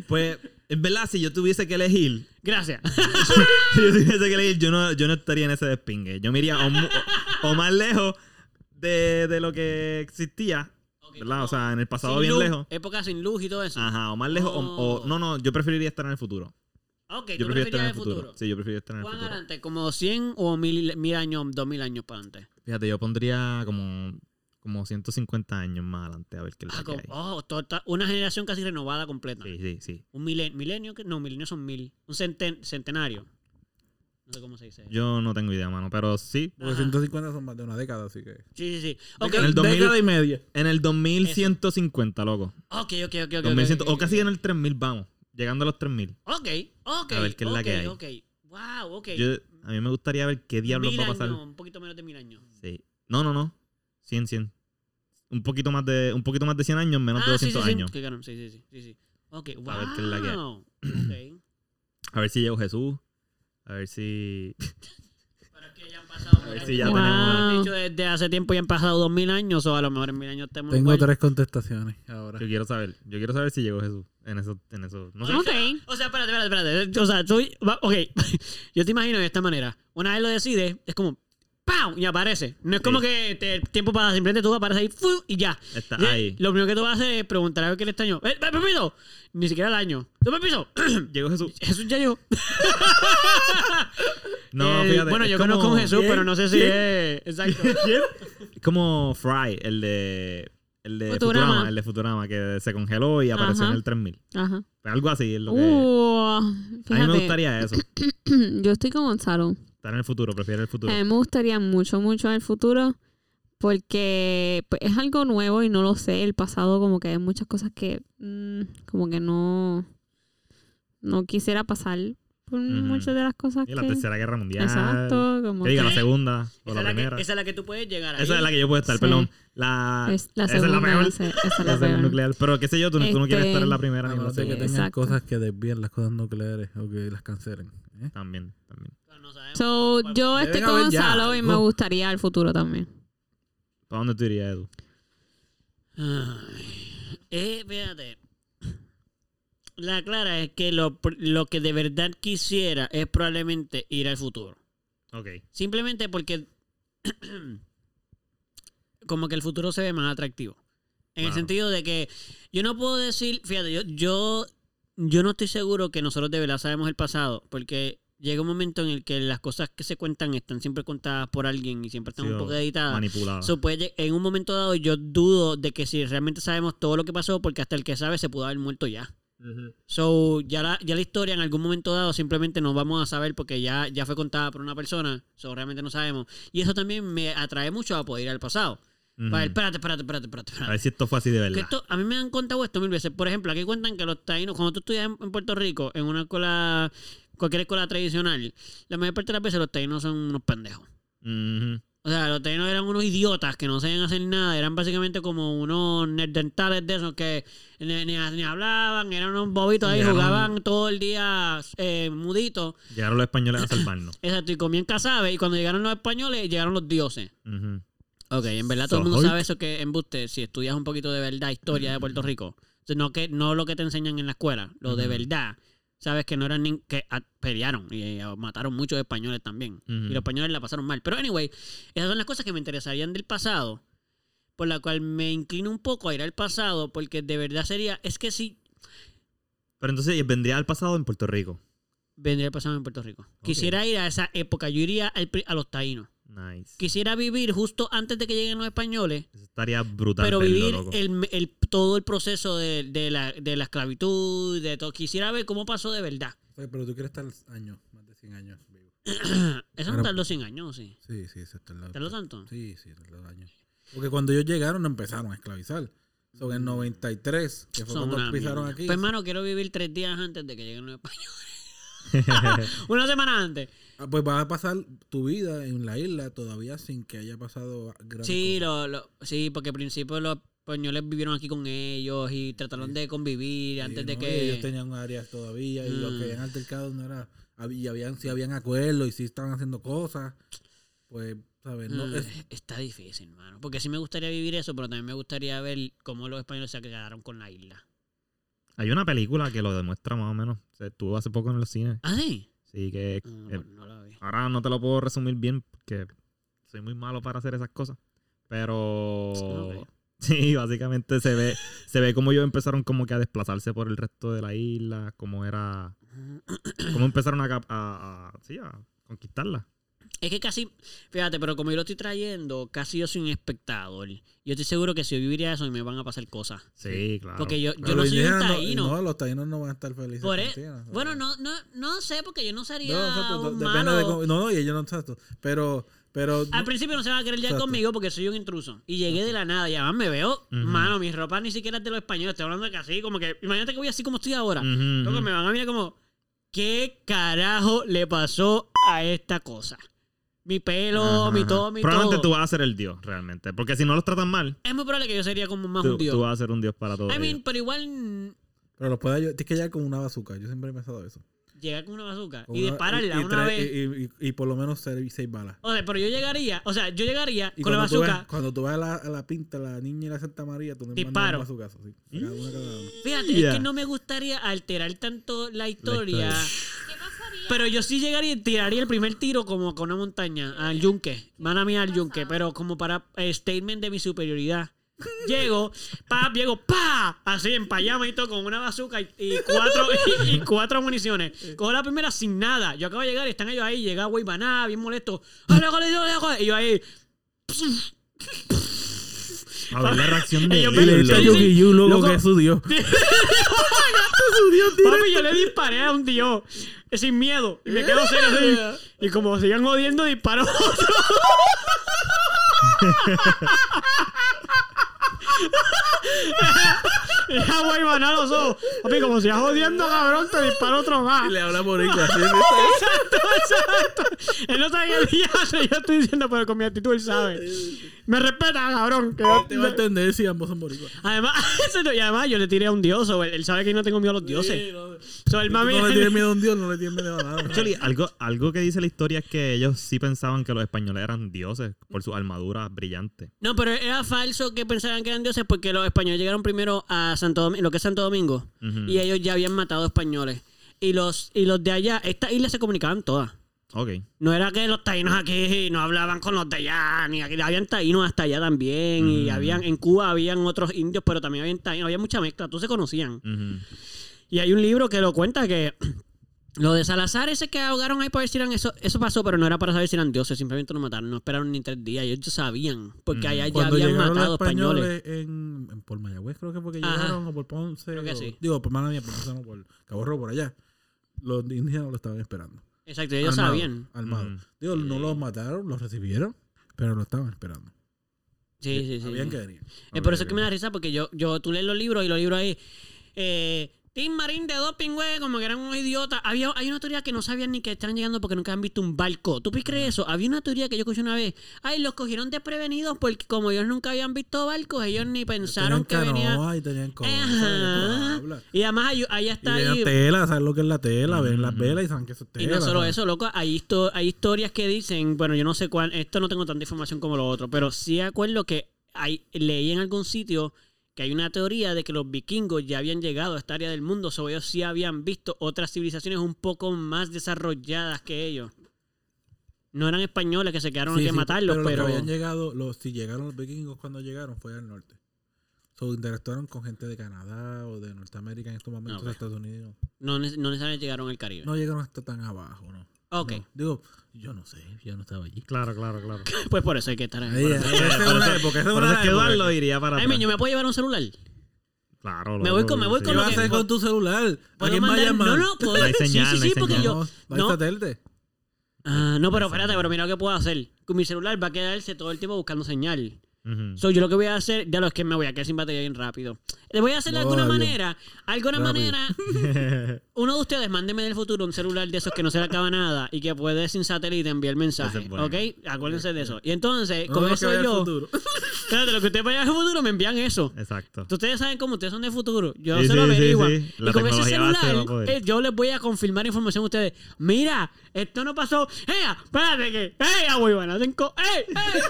Pues, en verdad, si yo tuviese que elegir, Gracias. (laughs) si yo tuviese que elegir, yo no, yo no estaría en ese despingue. Yo me iría o, mu- o- o más lejos de, de lo que existía, ¿verdad? O sea, en el pasado Sin bien luz, lejos. Época sin luz y todo eso. Ajá, o más lejos. o- O, Oh. no, no, yo preferiría estar en el futuro. Ok, Yo tú prefiero estar en preferirías el futuro. Sí, yo prefiero estar en el ¿Cuán futuro. adelante? ¿Como 100 o mil, mil años, 2000 años para adelante? Fíjate, yo pondría como, como 150 años más adelante a ver qué es Ah, lo que como- hay. oh, tota- una generación casi renovada completa. Sí, sí, sí. Un milenio, milenio, que- no, milenio son mil. Un centen- centenario. No sé cómo se dice. Yo no tengo idea, mano, pero sí. Porque Ajá. 150 son más de una década, así que. Sí, sí, sí. Ok, En el 2000 década y media. En el 2150, loco. ok, ok, ok. ok, 2100, ok, ok, o casi ok. en el 3000, vamos. Llegando a los 3000. Ok, ok. A ver qué es la que hay. Ok, wow, ok. Yo, a mí me gustaría ver qué diablos mil va a pasar. años, un poquito menos de mil años. Sí. No, no, no. 100, 100. Un poquito más de, un poquito más de 100 años, menos de Ah, sí, 200 sí, sí. años. Sí, sí, sí, sí, sí. Ok, wow. A ver qué es la que hay. (clears throat) Ok. A ver si llegó Jesús. A ver si. (laughs) Pero es que ya han pasado. A ver si ya años. tenemos- dicho, desde hace tiempo ya han pasado dos mil años, o a lo mejor en mil años Tengo igual. tres contestaciones ahora. Yo quiero saber. Yo quiero saber si llegó Jesús. En eso. En eso. No sé. Ok. O sea, espérate, espérate, espérate. O sea, soy. Ok. (laughs) Yo te imagino de esta manera. Una vez lo decides, es como. ¡Pam! Y aparece. No es como Sí. que te, tiempo para simplemente tú apareces ahí y ya. Está ahí. Lo primero que tú vas a hacer es preguntar a ver qué le extraño. ¡Eh, permiso! Ni siquiera el año. ¿Tú permiso? (clears throat) Llegó Jesús. Jesús ya llegó. (laughs) No, Eh, fíjate. Bueno, yo como- conozco a Jesús, pero no sé si es. Exacto. (laughs) Es como Fry, el de. El de Futurama. Futurama. El de Futurama, que se congeló y apareció Ajá. en el 3000. Ajá. Algo así es lo que. Uh, a mí me gustaría eso. (clears throat) yo estoy con Gonzalo. Estar en el futuro, prefiero el futuro. A mí me gustaría mucho, mucho en el futuro porque pues, es algo nuevo y no lo sé. El pasado como que hay muchas cosas que mm, como que no, no quisiera pasar por Ujú. muchas de las cosas y la que... tercera guerra mundial. Exacto, como Que diga la segunda o Esa la es, la que, primera. esa es la que tú puedes llegar ahí. Esa es la que yo puedo estar, Sí. perdón. La, es la esa es segunda. la mejor. esa- esa es la es la peor. nuclear. Pero qué sé yo, tú, tú no quieres Este- estar en la primera A menos de que tengan cosas que desvíen las cosas nucleares o que las cancelen. ¿eh? También, también. No sabemos. So, yo estoy con Gonzalo y me gustaría el futuro también. ¿Para dónde tú irías, Edu? Ay. Eh, fíjate. La clara es que lo, lo que de verdad quisiera es probablemente ir al futuro. Ok. Simplemente porque (clears throat) como que el futuro se ve más atractivo. En el sentido de que yo no puedo decir, fíjate, yo, yo, yo no estoy seguro que nosotros de verdad sabemos el pasado, porque llega un momento en el que las cosas que se cuentan están siempre contadas por alguien y siempre están Sí, un poco editadas. Manipulado. So, puede lle- en un momento dado yo dudo de que si realmente sabemos todo lo que pasó, porque hasta el que sabe se pudo haber muerto ya. So, ya la, ya la historia en algún momento dado simplemente no vamos a saber porque ya, ya fue contada por una persona. So, realmente no sabemos. Y eso también me atrae mucho a poder ir al pasado. Ujú. Para ver, espérate, espérate, espérate, espérate. A espérate. ver si esto fue así de Que verdad. esto, a mí me han contado esto mil veces. Por ejemplo, aquí cuentan que los taínos, cuando tú estudias en, en Puerto Rico, en una escuela, cualquier escuela tradicional, la mayor parte de las veces los taínos son unos pendejos. O sea, los taínos eran unos idiotas que no sabían hacer nada. Eran básicamente como unos nerdentales de esos que ni, ni- ni hablaban, eran unos bobitos ahí, Llegaron- jugaban todo el día eh, muditos. Llegaron los españoles a salvarnos. (laughs) Exacto, y comían casabe. Y cuando llegaron los españoles, llegaron los dioses. Ujú. Ok, en verdad todo So el mundo Hulk. sabe eso que embuste si estudias un poquito de verdad historia de Puerto Rico. O sea, no que no lo que te enseñan en la escuela, lo de verdad. Sabes que no eran ni que ah, pelearon y eh, mataron muchos españoles también. Y los españoles la pasaron mal. Pero anyway, esas son las cosas que me interesarían del pasado, por la cual me inclino un poco a ir al pasado, porque de verdad sería, es que si Pero entonces vendría al pasado en Puerto Rico. vendría el pasado en Puerto Rico. Quisiera ir a esa época, yo iría al a los taínos. Nice. Quisiera vivir justo antes de que lleguen los españoles Eso estaría brutal. pero verlo, vivir loco. el, el- todo el proceso de, de la, de la esclavitud, de todo. Quisiera ver cómo pasó de verdad. Oye, Pero tú quieres estar años, más de 100 años vivo. (clears throat) Eso no tardó 100 años, sí. Sí, sí, eso está ¿Tardó tanto? Sí, sí, tardó años. Porque cuando ellos llegaron no empezaron a esclavizar. Son en 93, que fue Son cuando pisaron mierda. aquí. Pues, hermano, quiero vivir tres días antes de que lleguen los españoles. (laughs) (laughs) Una semana antes. Ah, pues vas a pasar tu vida en la isla todavía sin que haya pasado grandes Sí, lo, lo- sí, porque al principio los españoles vivieron aquí con ellos y trataron de convivir Sí, antes de que... ellos tenían áreas todavía y los Mm. que habían altercado no era y habían si habían acuerdos y si estaban haciendo cosas pues sabes no Mm, es, Está difícil, hermano. Porque sí me gustaría vivir eso, pero también me gustaría ver cómo los españoles se quedaron con la isla. Hay una película que lo demuestra más o menos. Se estuvo hace poco en los cines. ¿Ah, sí? Sí, que eh, no la vi. ahora no te lo puedo resumir bien porque soy muy malo para hacer esas cosas. Pero (laughs) sí, básicamente se ve, se ve como ellos empezaron como que a desplazarse por el resto de la isla, cómo era, cómo empezaron a, cap- a- a- sí, a conquistarla. Es que casi, fíjate, pero como yo lo estoy trayendo, casi yo soy un espectador. Yo estoy seguro que si yo viviría eso me van a pasar cosas. Sí, claro. Porque yo, yo no los soy un no- taíno. no, los taínos no van a estar felices Por e- contigo, ¿sabes? bueno, no, no, no sé, porque yo no sería No, exacto, un depende malo. de cómo- no no y ellos no exacto pero pero Al principio no se van a querer Exacto. conmigo porque soy un intruso. Y llegué de la nada y además me veo, mano, mis ropas ni siquiera es de los españoles. Estoy hablando de que así, como que, imagínate que voy así como estoy ahora. Luego ujú. me van a mirar como, ¿qué carajo le pasó a esta cosa? Mi pelo, Ajá, mi ajá. todo, mi Probablemente todo. tú vas a ser el dios, realmente. Porque si no los tratan mal, Es muy probable que yo sería como más tú, un dios. tú vas a ser un dios para todos. I mean, ellos. pero igual pero los puede ayudar tienes que llegar con una bazooka yo siempre he pensado eso llegar con una bazooka Con y una- dispararla y, y una vez. y, y- y por lo menos seis, seis balas O sea, pero yo llegaría, o sea, yo llegaría y con la tú, bazooka. ves, cuando tú vas a la, a la pinta la niña y la Santa María tú le Disparo. mandas un bazookazo sí Cada una, cada una. Fíjate, Yeah. es que no me gustaría alterar tanto la historia. historia. (laughs) Pero yo sí llegaría y tiraría el primer tiro como con una montaña, al yunque. Mala mía al yunque, pero como para eh, statement de mi superioridad. Llego, pa, llego, pa, así en payama y todo, con una bazooka y, y cuatro, (laughs) y, cuatro municiones. Cojo la primera sin nada. Yo acabo de llegar y están ellos ahí, llega güey, nada, bien molesto. ¡Ay, le le le Y yo ahí, A ver la reacción (laughs) de me- y le dice a sí, loco. sí. Yugi Yu luego Loco. que es su dios Papi, yo le disparé a un tío eh, sin miedo. Y me quedo serio así. (laughs) Y como sigan jodiendo, disparo otro. (laughs) Ya voy a a los ojos. Papi, como sigas jodiendo, cabrón, te disparo otro más. y le habla boricua así Exacto, exacto. Él no sabe qué día yo estoy diciendo, pero con mi actitud él sabe. Me respeta, cabrón. que yo- te va a entender si ambos son boricuas Además, (laughs) y además, yo le tiré a un dios. o él, él sabe que yo no tengo miedo a los dioses. Sí, no. So, el mami. no le tienes miedo a un dios no le tienes miedo a nada Actually, algo, algo que dice la historia es que ellos sí pensaban que los españoles eran dioses por sus armaduras brillantes. No, pero era falso que pensaban que eran dioses porque los españoles llegaron primero a Santo Domingo, lo que es Santo Domingo, y ellos ya habían matado españoles. Y los, y los de allá, estas islas se comunicaban todas. Ok. No era que los taínos aquí no hablaban con los de allá, ni aquí habían taínos hasta allá también, y habían, en Cuba habían otros indios, pero también habían taínos, había mucha mezcla, todos se conocían. Y hay un libro que lo cuenta que Lo de Salazar, ese que ahogaron ahí para ver si eran eso, eso pasó, pero no era para saber si eran dioses, simplemente lo mataron, no esperaron ni tres días, ellos ya sabían, porque Mm. allá ya Cuando habían llegaron matado los españoles. españoles en, en- por Mayagüez, creo que fue que Ajá. llegaron, o por Ponce. Creo que o- sí. Digo, por mala mía, por Ponce, no, por Cabo Rojo, por allá. Los indígenas lo estaban esperando. Exacto, ellos sabían. Armados. Mm. Digo, no los mataron, los recibieron, pero lo estaban esperando. Sí, sí, sí. Sabían sí. que venía. Es por eso que me da risa, porque yo, yo tú lees los libros y los libros ahí. Eh, Team Marín de doping, güey, como que eran unos idiotas. Había, hay una teoría que no sabían ni que estaban llegando porque nunca han visto un barco. ¿Tú puedes creer eso? Había una teoría que yo escuché una vez. Ay, los cogieron desprevenidos porque como ellos nunca habían visto barcos, ellos ni pensaron que tenían venía. canoa y tenían cosas. Ajá. Y además Y está tenían ahí. tela, ¿sabes lo que es la tela? Ven las velas y saben que eso es Y tela. no solo ¿sabes? eso, loco, hay, histo- hay historias que dicen, bueno, yo no sé cuál, esto no tengo tanta información como lo otro, pero sí acuerdo que hay, leí en algún sitio que hay una teoría de que los vikingos ya habían llegado a esta área del mundo, o ellos sí habían visto otras civilizaciones un poco más desarrolladas que ellos. No eran españoles que se quedaron Sí, aquí a sí, matarlos, pero, pero... los que habían llegado, los, si llegaron los vikingos cuando llegaron fue al norte. So, interactuaron con gente de Canadá o de Norteamérica en estos momentos, de Estados Unidos. no, ne- no necesariamente llegaron al Caribe. No llegaron hasta tan abajo, ¿no? ok, No. Digo, yo no sé, yo no estaba allí. Claro, claro, claro. (laughs) pues por eso hay que estar ahí. Esa es que. Eduardo iría para Ay. ¿yo me puedo llevar un celular? Claro, Me voy con- me voy ¿Qué con lo vas a que- hacer con tu celular? ¿A ¿Puedo quién va a mandar- llamar? No, no, puedo... Sí, señal, sí, sí, porque señal. yo... No, satélite. Ah, no, pero espérate, pero mira lo que puedo hacer. Con mi celular va a quedarse todo el tiempo buscando señal. Ujú. So, yo lo que voy a hacer, ya lo es que me voy a quedar sin batería bien rápido. Le voy a hacer de No, alguna avión. manera, alguna Rápido. manera, (laughs) uno de ustedes mándeme del futuro un celular de esos que no se le acaba nada y que puede sin satélite enviar mensaje. Ese es bueno. ¿Ok? Acuérdense de eso. Y entonces, No con que eso yo. (laughs) Espérate, lo que ustedes vayan al futuro me envían eso. Exacto. Ustedes saben cómo ustedes son de futuro. Yo Sí, se lo sí, averiguo. sí. Y con ese celular, eh, yo les voy a confirmar información a ustedes. Mira, esto no pasó. ¡Ey! Espérate que. ¡Ey! Muy buena. Cinco. ¡Ey! ¡Ey!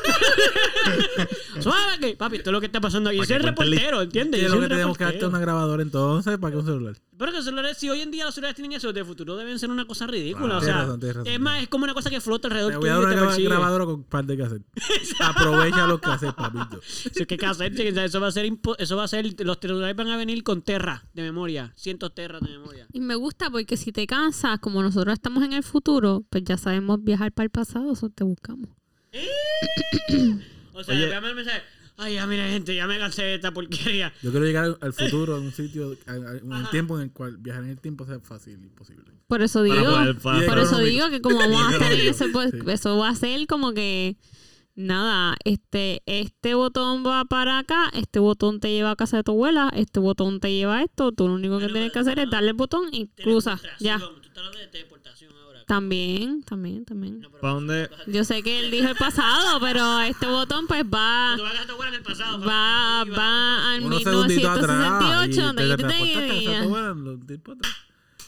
(laughs) Suave que. Papi, esto es lo que está pasando aquí. Yo soy que el reportero, ¿entiendes? ¿Qué Yo lo que tenemos que darte reportero. una grabadora entonces? ¿Para qué un celular? Pero que celulares, si hoy en día los celulares tienen eso, de futuro deben ser una cosa ridícula. Claro. o sea, razón, razón. es más, es como una cosa que flota alrededor Te voy a dar una grabadora con un par de cassette. (laughs) Aprovecha los cassettes, papito. (laughs) Si es que cassette, eso va a ser impo- eso va a ser los celulares van a venir con terra de memoria, cientos terras de memoria. Y me gusta porque si te cansas, como nosotros estamos en el futuro, pues ya sabemos viajar para el pasado, eso te buscamos. (coughs) O sea, Oye. el mensaje. Ay, ya mira gente, ya me cansé de esta porquería. Yo quiero llegar al- (laughs) futuro, en un sitio, a- a- en un tiempo en el cual viajar en el tiempo sea fácil y posible. Por eso digo, poder- para- Y por eso digo que como (laughs) vamos a estar en ese, pues, Sí. eso va a ser como que nada, este, este botón va para acá, este botón te lleva a casa de tu abuela, este botón te lleva a esto, tú lo único que Bueno, tienes que hacer es darle el botón y cruzas, ya. Tú estás hablando de teleportación ahora. También, también, también. No, ¿Para dónde? Yo sé que él dijo el pasado, pero este botón pues va, Tú vas a dejar tu abuela en el pasado. va, va al Unos segunditos atrás. 1968, y donde te yo te atrás.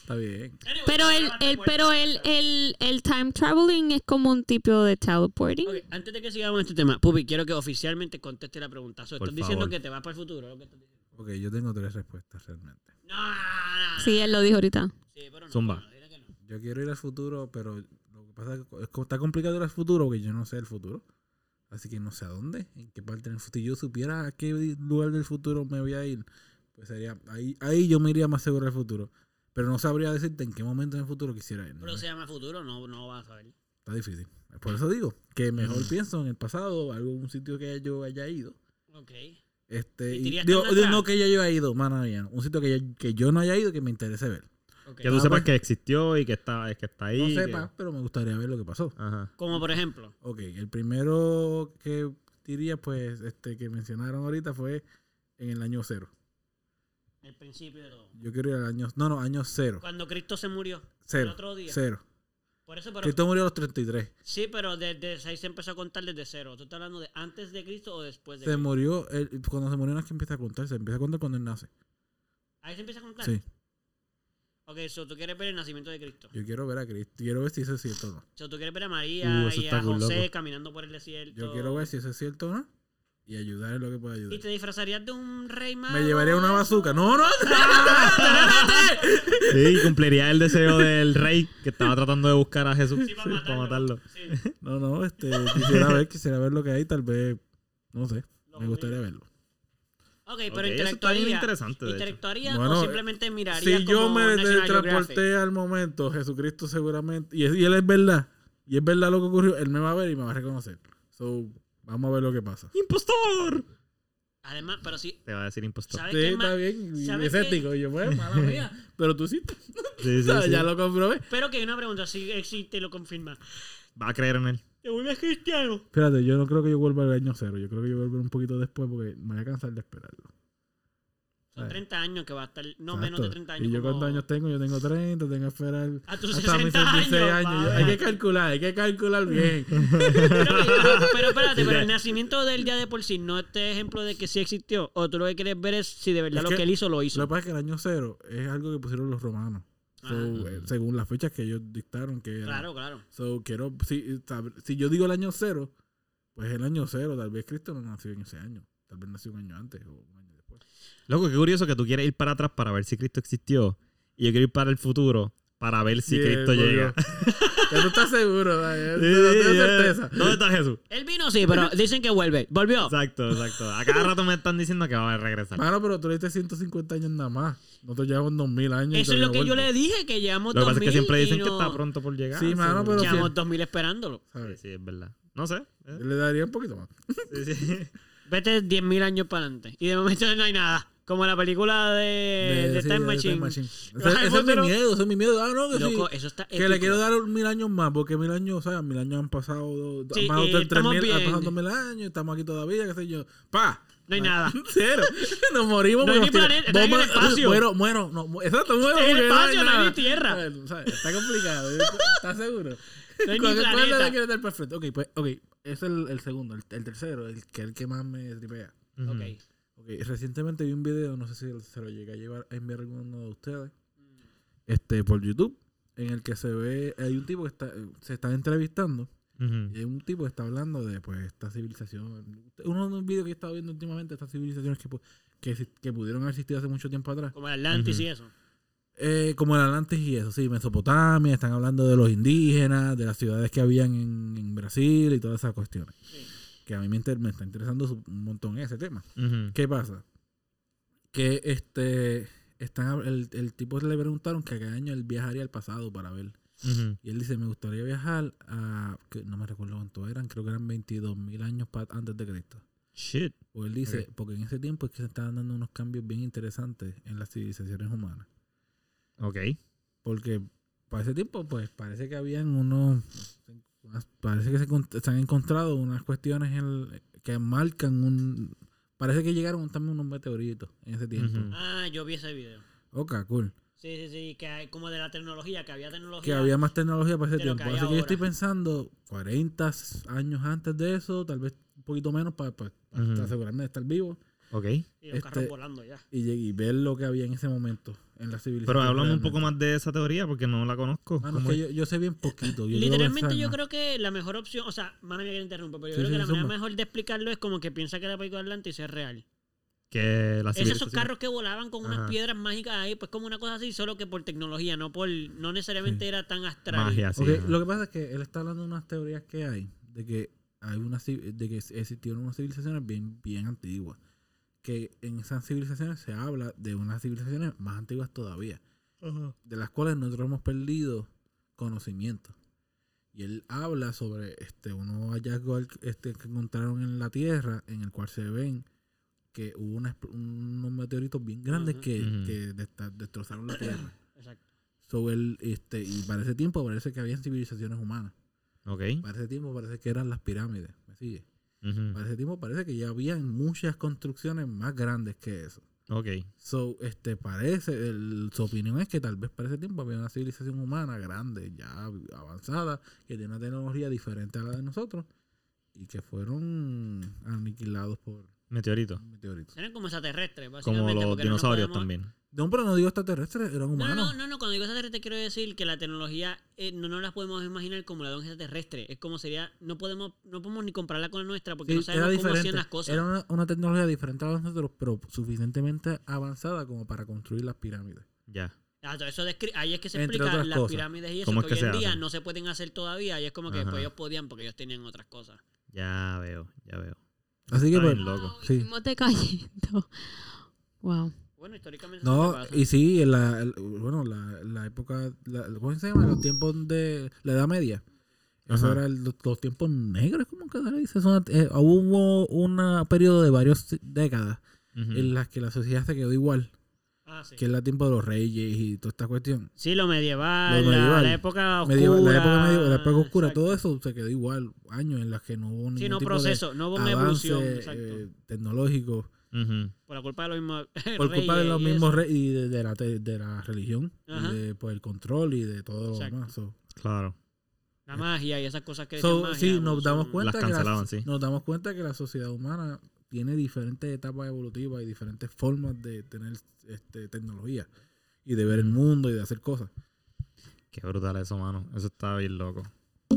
Está bien. Pero el, el, pero el, el, el time traveling es como un tipo de teleporting. Antes de que sigamos este tema, Pupi, quiero que oficialmente conteste la pregunta. So, estás diciendo que te vas para el futuro. ¿lo que estás diciendo? Ok, yo tengo tres respuestas realmente. No, no, no, no. Sí, él lo dijo ahorita. Sí, pero no. Zumba. Yo quiero ir al futuro, pero lo que pasa es que está complicado ir al futuro porque yo no sé el futuro. Así que no sé a dónde, en qué parte del futuro. Si yo supiera a qué lugar del futuro me voy a ir, pues sería ahí, ahí yo me iría más seguro al futuro. Pero no sabría decirte en qué momento en el futuro quisiera ir. ¿no? Pero se llama futuro, no, no vas a saber. Está difícil. Por eso digo que mejor pienso en el pasado, algún sitio que yo haya ido. Ok. Este, ¿Y digo, no que yo haya ido, mía, un sitio que yo, que yo no haya ido que me interese ver. Que tú Ah, sepas pues. que existió y que está, que está ahí. No que- sepa, pero me gustaría ver lo que pasó. Ajá. Como por ejemplo. Ok, el primero que diría, pues, este que mencionaron ahorita fue en el año cero. El principio de todo. Yo quiero ir al año, no, no, año cero. Cuando Cristo se murió. Cero. El otro día. Cero. Por eso, pero. Cristo murió a los 33. Sí, pero desde ahí se empezó a contar desde cero. ¿Tú estás hablando de antes de Cristo o después de Se Cristo? murió, él- cuando se murió no es que empieza a contar, se empieza a contar cuando él nace. Ahí se empieza a contar. Sí, Ok, so tú quieres ver el nacimiento de Cristo. yo quiero ver a Cristo, quiero ver si eso es cierto o no. So tú quieres ver a María Uh, eso y está a cool, José loco. caminando por el desierto. Yo quiero ver si eso es cierto o no y ayudar en lo que pueda ¿Y ayudar. te disfrazarías de un rey mago? Me llevaría una bazooka. No, no, (laughs) Sí, cumpliría el deseo del rey que estaba tratando de buscar a Jesús Sí, para matarlo. para matarlo. Sí, no, no, este, quisiera ver, quisiera ver lo que hay, tal vez, no sé, lo me gustaría verlo. Ok, pero Ok, eso está bien interactuaría. interesante, de hecho. ¿Interactuaría Bueno, o simplemente miraría Si yo me transporté al momento, Jesucristo seguramente, y, es- y él es verdad, y es verdad lo que ocurrió, él me va a ver y me va a reconocer. So, vamos a ver lo que pasa. ¡Impostor! Además, pero sí, Te va a decir impostor. ¿sabes Sí, qué está bien, y ¿sabes escéptico. Y yo, pues, mala mía, (laughs) pero tú sí, Sí, sí, (laughs) sí. ya lo comprobé. Pero que hay una pregunta, si existe y lo confirma. Va a creer en él. ¿Te vuelves cristiano? Espérate, yo no creo que yo vuelva al año cero. Yo creo que yo vuelvo un poquito después porque me voy a cansar de esperarlo. Son Ay. 30 años que va a estar, no Exacto. menos de 30 años. ¿Y yo como- cuántos años tengo? Yo tengo 30, tengo que esperar A tus hasta mis 60 66 años. Hay que calcular, hay que calcular (laughs) bien. Pero, pero espérate, pero el (laughs) nacimiento del día de por sí no este ejemplo de que sí existió. O tú lo que quieres ver es si de verdad Es lo que que él hizo lo hizo. Lo que pasa es que el año cero es algo que pusieron los romanos. So, eh, según las fechas que ellos dictaron que era. Claro, claro. So, quiero, si, si yo digo el año cero, pues el año cero, tal vez Cristo no nació en ese año. Tal vez nació un año antes o un año después. Loco, qué curioso que tú quieres ir para atrás para ver si Cristo existió. Y yo quiero ir para el futuro para ver si Cristo llega. (laughs) ya tú estás seguro, no (laughs) tengo sí, certeza. ¿Dónde está Jesús? Él vino sí, pero dicen que vuelve. Volvió. Exacto, exacto. A cada rato me están diciendo que va a regresar. Mano, pero tú le diste 150 años nada más. Nosotros llevamos 2000 años. Eso es lo que yo le dije, que llevamos Lo que pasa es 2000 que siempre dicen que está pronto por llegar. Sí, mano, pero si- Llevamos 2000 esperándolo. Sí, ¿sabes? sí, es verdad. No sé. ¿eh? Le daría un poquito más. Sí, sí. Vete 10.000 años para adelante. Y de momento no hay nada. Como la película de, de sí, Time de Machine. (laughs) Ese, Ay, ese es mi miedo, ese es mi miedo. Ah, no, que Loco, sí. eso está Que le quiero dar mil años más, porque mil años, o sea, mil años han pasado, Sí, han pasado eh, tres estamos mil, han pasado dos mil años, estamos aquí todavía, qué sé yo. ¡Pa! No hay nada. (laughs) Cero. (laughs) Nos morimos. No hay ni planeta, en el bomba- espacio. Muero, muero. No, exacto, muero. En el porque espacio, no hay ni tierra. ¿Sabes? ¿Sabes? Está complicado. ¿Estás seguro? No hay ni ¿Cuál- cuál planeta. le quieres dar perfecto? Ok, pues, ok. Ese es el, el segundo. El, el tercero, el que es el que más me tripea. Ok. Recientemente vi un video, no sé si se lo llegué a llevar a enviar a alguno de ustedes, este, por YouTube, en el que se ve, hay un tipo que está, se está entrevistando, y hay un tipo que está hablando de, pues, esta civilización, uno de los videos que he estado viendo últimamente, estas civilizaciones que, que, pudieron haber existido hace mucho tiempo atrás, Como el Atlantis y eso. eh, como el Atlantis y eso, sí, Mesopotamia, están hablando de los indígenas, de las ciudades que habían en, en Brasil y todas esas cuestiones, Sí. Que a mí me, inter- me está interesando un montón ese tema. ¿Qué pasa? Que este están el, el tipo le preguntaron que a qué año él viajaría al pasado para ver. Y él dice, me gustaría viajar a, que no me recuerdo cuánto eran, creo que eran 22 mil años antes de Cristo. Shit. O él dice, porque en ese tiempo es que se estaban dando unos cambios bien interesantes en las civilizaciones humanas. Ok. Porque para ese tiempo, pues parece que habían unos, parece que se, han encontrado unas cuestiones en- que marcan un, parece que llegaron también unos meteoritos en ese tiempo. Ah, yo vi ese video. Ok, cool. Sí, sí, sí, que hay como de la tecnología, que había tecnología. Que había más tecnología para ese que tiempo. hay Así que yo estoy pensando 40 años antes de eso, tal vez un poquito menos para, asegurarme de estar vivo Ok. Y los carros este- volando ya. y, y ver lo que había en ese momento en la civilización. Pero háblame un poco más de esa teoría porque no la conozco. Mano, es ¿Cómo que es? yo, yo sé bien poquito. Yo Literalmente yo creo que la mejor opción, o sea, mano mía que te interrumpo, pero yo Sí, creo sí, que la manera mejor de explicarlo es como que piensa que la película de Atlantis es real. que la Es esos carros que volaban con unas Ajá. piedras mágicas ahí, pues como una cosa así, solo que por tecnología, no por no necesariamente era tan astral. Magia, lo que pasa es que él está hablando de unas teorías que hay, de que hay una de que existieron unas civilizaciones bien, bien antiguas. Que en esas civilizaciones se habla de unas civilizaciones más antiguas todavía, de las cuales nosotros hemos perdido conocimiento. Y él habla sobre este unos hallazgos al- este, que encontraron en la Tierra, en el cual se ven que hubo una unos meteoritos bien grandes que, destrozaron la Tierra. (coughs) Exacto. So, él, este, y para ese tiempo parece que habían civilizaciones humanas. Ok. Para ese tiempo parece que eran las pirámides. ¿Me sigue? Para ese tiempo parece que ya habían muchas construcciones más grandes que eso. Ok. So, este, parece, el- su opinión es que tal vez para ese tiempo había una civilización humana grande, ya avanzada, que tiene una tecnología diferente a la de nosotros y que fueron aniquilados por Meteorito. meteoritos. Eran como extraterrestres, Como básicamente. los porque no nos dinosaurios podemos- también. No, pero no digo extraterrestres, eran No, humanos. no, no, no, cuando digo extraterrestre quiero decir que la tecnología eh, no nos la podemos imaginar como la de un extraterrestre. Es como sería, no podemos no podemos ni compararla con la nuestra porque Sí, no sabemos cómo hacían las cosas. Era una, una tecnología diferente a la de nosotros, pero suficientemente avanzada como para construir las pirámides. Ya. Ah, eso descri- ahí es que se Entre explica las cosas. pirámides y eso ¿Cómo que, es que hoy en día hacen? no se pueden hacer todavía y es como que Ajá. pues, ellos podían porque ellos tenían otras cosas. Ya veo, ya veo. Así que pues, loco. Wow, sí. Mismo te cayendo. (laughs) Wow. Bueno, históricamente No, pasa. y sí, en la, el- bueno, la, la época, la, ¿cómo se llama? Los tiempos de la Edad Media. Eso Ajá. era el- los, los tiempos negros, como que se le dice. Eh, hubo un periodo de varias décadas en las que la sociedad se quedó igual, Ah, sí. que es el tiempo de los reyes y toda esta cuestión. Sí, lo medieval, Lo la- medieval. La, época oscura. Medieval- la época medieval, la época oscura, exacto. todo eso se quedó igual. Años en las que no hubo ningún Sí, no tipo proceso, no hubo de una avance evolución. Eh, tecnológico. Por la culpa de los mismos. (laughs) Por culpa de reyes los y mismos eso. reyes y de, de la, de la religión. Ajá. Y de, pues, el control y de todo lo Exacto. demás. so. Claro. La magia y esas cosas que So, magia, sí, nos damos cuenta Las que la- cancelaban, sí. nos damos cuenta que la sociedad humana tiene diferentes etapas evolutivas y diferentes formas de tener este, tecnología y de ver el mundo y de hacer cosas. Qué brutal eso, mano. Eso está bien loco.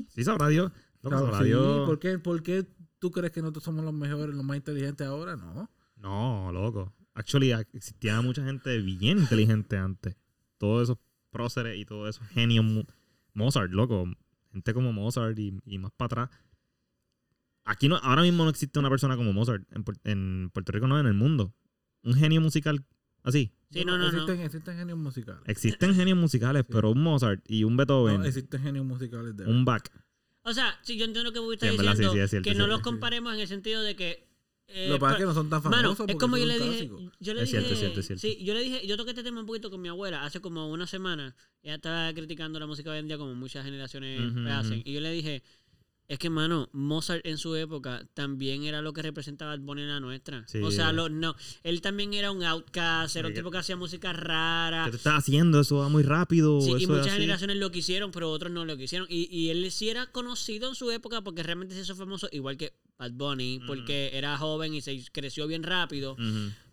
Sí, sabrá Dios. Claro, sabrá sí, Dios. ¿por, qué, por qué tú crees que nosotros somos los mejores, los más inteligentes ahora? No. No, loco. Actually, existía mucha gente bien inteligente antes. Todos esos próceres y todos esos genios. Mozart, loco. Gente como Mozart y, y más para atrás. Aquí no, ahora mismo no existe una persona como Mozart. En, Puer- en Puerto Rico no, en el mundo. Un genio musical así. Sí, no, no, no. existen, genios musicales. Existen genios musicales, Sí. pero un Mozart y un Beethoven, No, existen genios musicales de un Bach. O sea, sí, yo entiendo que vos estás Sí, diciendo sí, es cierto, que no los comparemos en el sentido de que. eh, Lo que pasa es que no son tan famosos. Mano, es como yo le dije, clásicos. yo le Es dije, cierto, es cierto, es cierto. sí, yo le dije, yo toqué este tema un poquito con mi abuela hace como una semana. Ella estaba criticando la música hoy en día como muchas generaciones hacen. Y yo le dije, es que mano, Mozart en su época también era lo que representaba el Bonnie en la nuestra. Sí. O sea, lo, no, él también era un outcast, era un tipo que hacía música rara. ¿Qué te estás haciendo? Eso va muy rápido. Sí, y eso muchas generaciones lo quisieron, pero otros no lo quisieron. Y, y él sí era conocido en su época porque realmente se hizo famoso, igual que Bad Bunny, porque era joven y se creció bien rápido.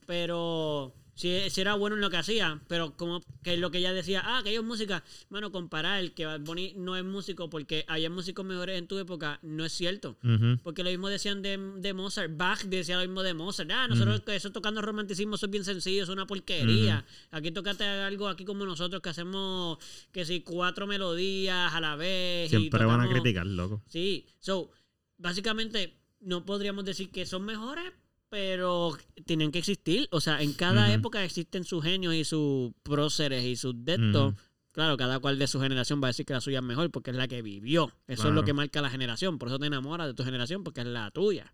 Pero sí, sí era bueno en lo que hacía, pero como que lo que ella decía, ah, que ellos música, bueno, comparar que Bad Bunny no es músico porque había músicos mejores en tu época, no es cierto. Porque lo mismo decían de, de Mozart. Bach decía lo mismo de Mozart. Ah, nosotros que eso tocando romanticismo, eso es bien sencillo, es una porquería. Aquí tócate algo aquí como nosotros que hacemos que si cuatro melodías a la vez. y Siempre van a tocamos- criticar, loco. Sí. So, básicamente, no podríamos decir que son mejores, pero tienen que existir. O sea, en cada época existen sus genios y sus próceres y sus detos. Ujú. Claro, cada cual de su generación va a decir que la suya es mejor porque es la que vivió. Eso es lo que marca la generación. Por eso te enamoras de tu generación porque es la tuya.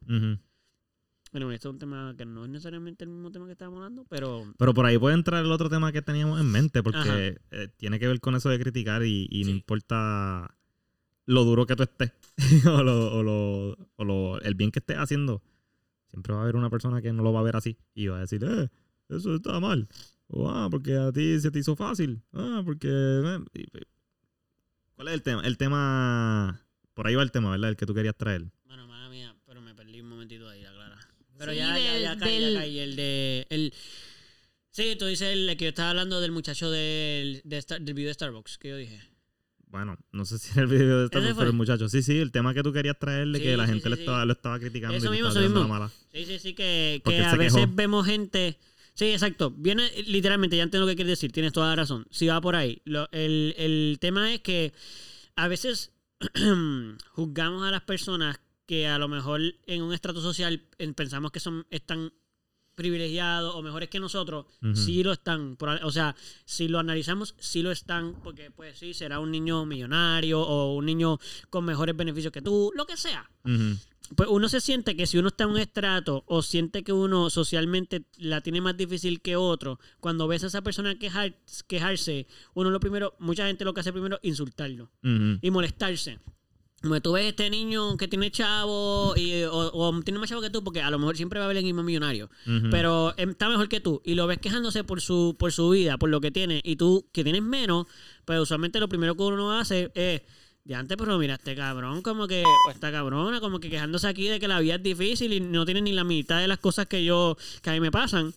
Bueno, esto es un tema que no es necesariamente el mismo tema que estábamos hablando, pero Pero por ahí puede entrar el otro tema que teníamos en mente, porque eh, tiene que ver con eso de criticar y, y no importa lo duro que tú estés (laughs) o, lo, o, lo, o lo- el bien que estés haciendo. Siempre va a haber una persona que no lo va a ver así y va a decir, eh, eso está mal. O, ah, porque a ti se te hizo fácil. Ah, porque... eh, ¿Cuál es el tema? El tema... Por ahí va el tema, ¿verdad? El que tú querías traer. bueno, mala mía, pero me perdí un momentito ahí, la clara. Pero Sí, ya, ya, del- ya caí, ya del- caí. El de. El, sí, tú dices el que yo estaba hablando del muchacho del, de Star- del video de Starbucks, que yo dije. Bueno, no sé (laughs) si era el video de ¿Ese Starbucks, fue? pero muchacho. Sí, sí, el tema que tú querías traerle, Sí, que la sí, gente sí, le estaba, lo estaba criticando Eso y mismo, eso mismo. la mala. Sí, sí, sí, que, que a veces quejó. vemos gente. Sí, exacto. Viene literalmente, ya entiendo lo que quieres decir, tienes toda la razón. Si va por ahí. Lo- el, el tema es que a veces (clears throat) juzgamos a las personas que a lo mejor en un estrato social pensamos que son están privilegiados o mejores que nosotros, Ujú. sí lo están. O sea, si lo analizamos, sí lo están, porque pues sí, será un niño millonario o un niño con mejores beneficios que tú, lo que sea pues uno se siente que si uno está en un estrato o siente que uno socialmente la tiene más difícil que otro, cuando ves a esa persona quejar, quejarse, uno lo primero, mucha gente lo que hace primero es insultarlo y molestarse. Tú ves este niño que tiene chavo y, o, o tiene más chavo que tú, porque a lo mejor siempre va a haber el mismo millonario, pero em, está mejor que tú y lo ves quejándose por su, por su vida, por lo que tiene, y tú que tienes menos, pues usualmente lo primero que uno hace es, de antes, pero mira, este cabrón, como que, o esta cabrona, como que quejándose aquí de que la vida es difícil y no tiene ni la mitad de las cosas que yo, que a mí me pasan.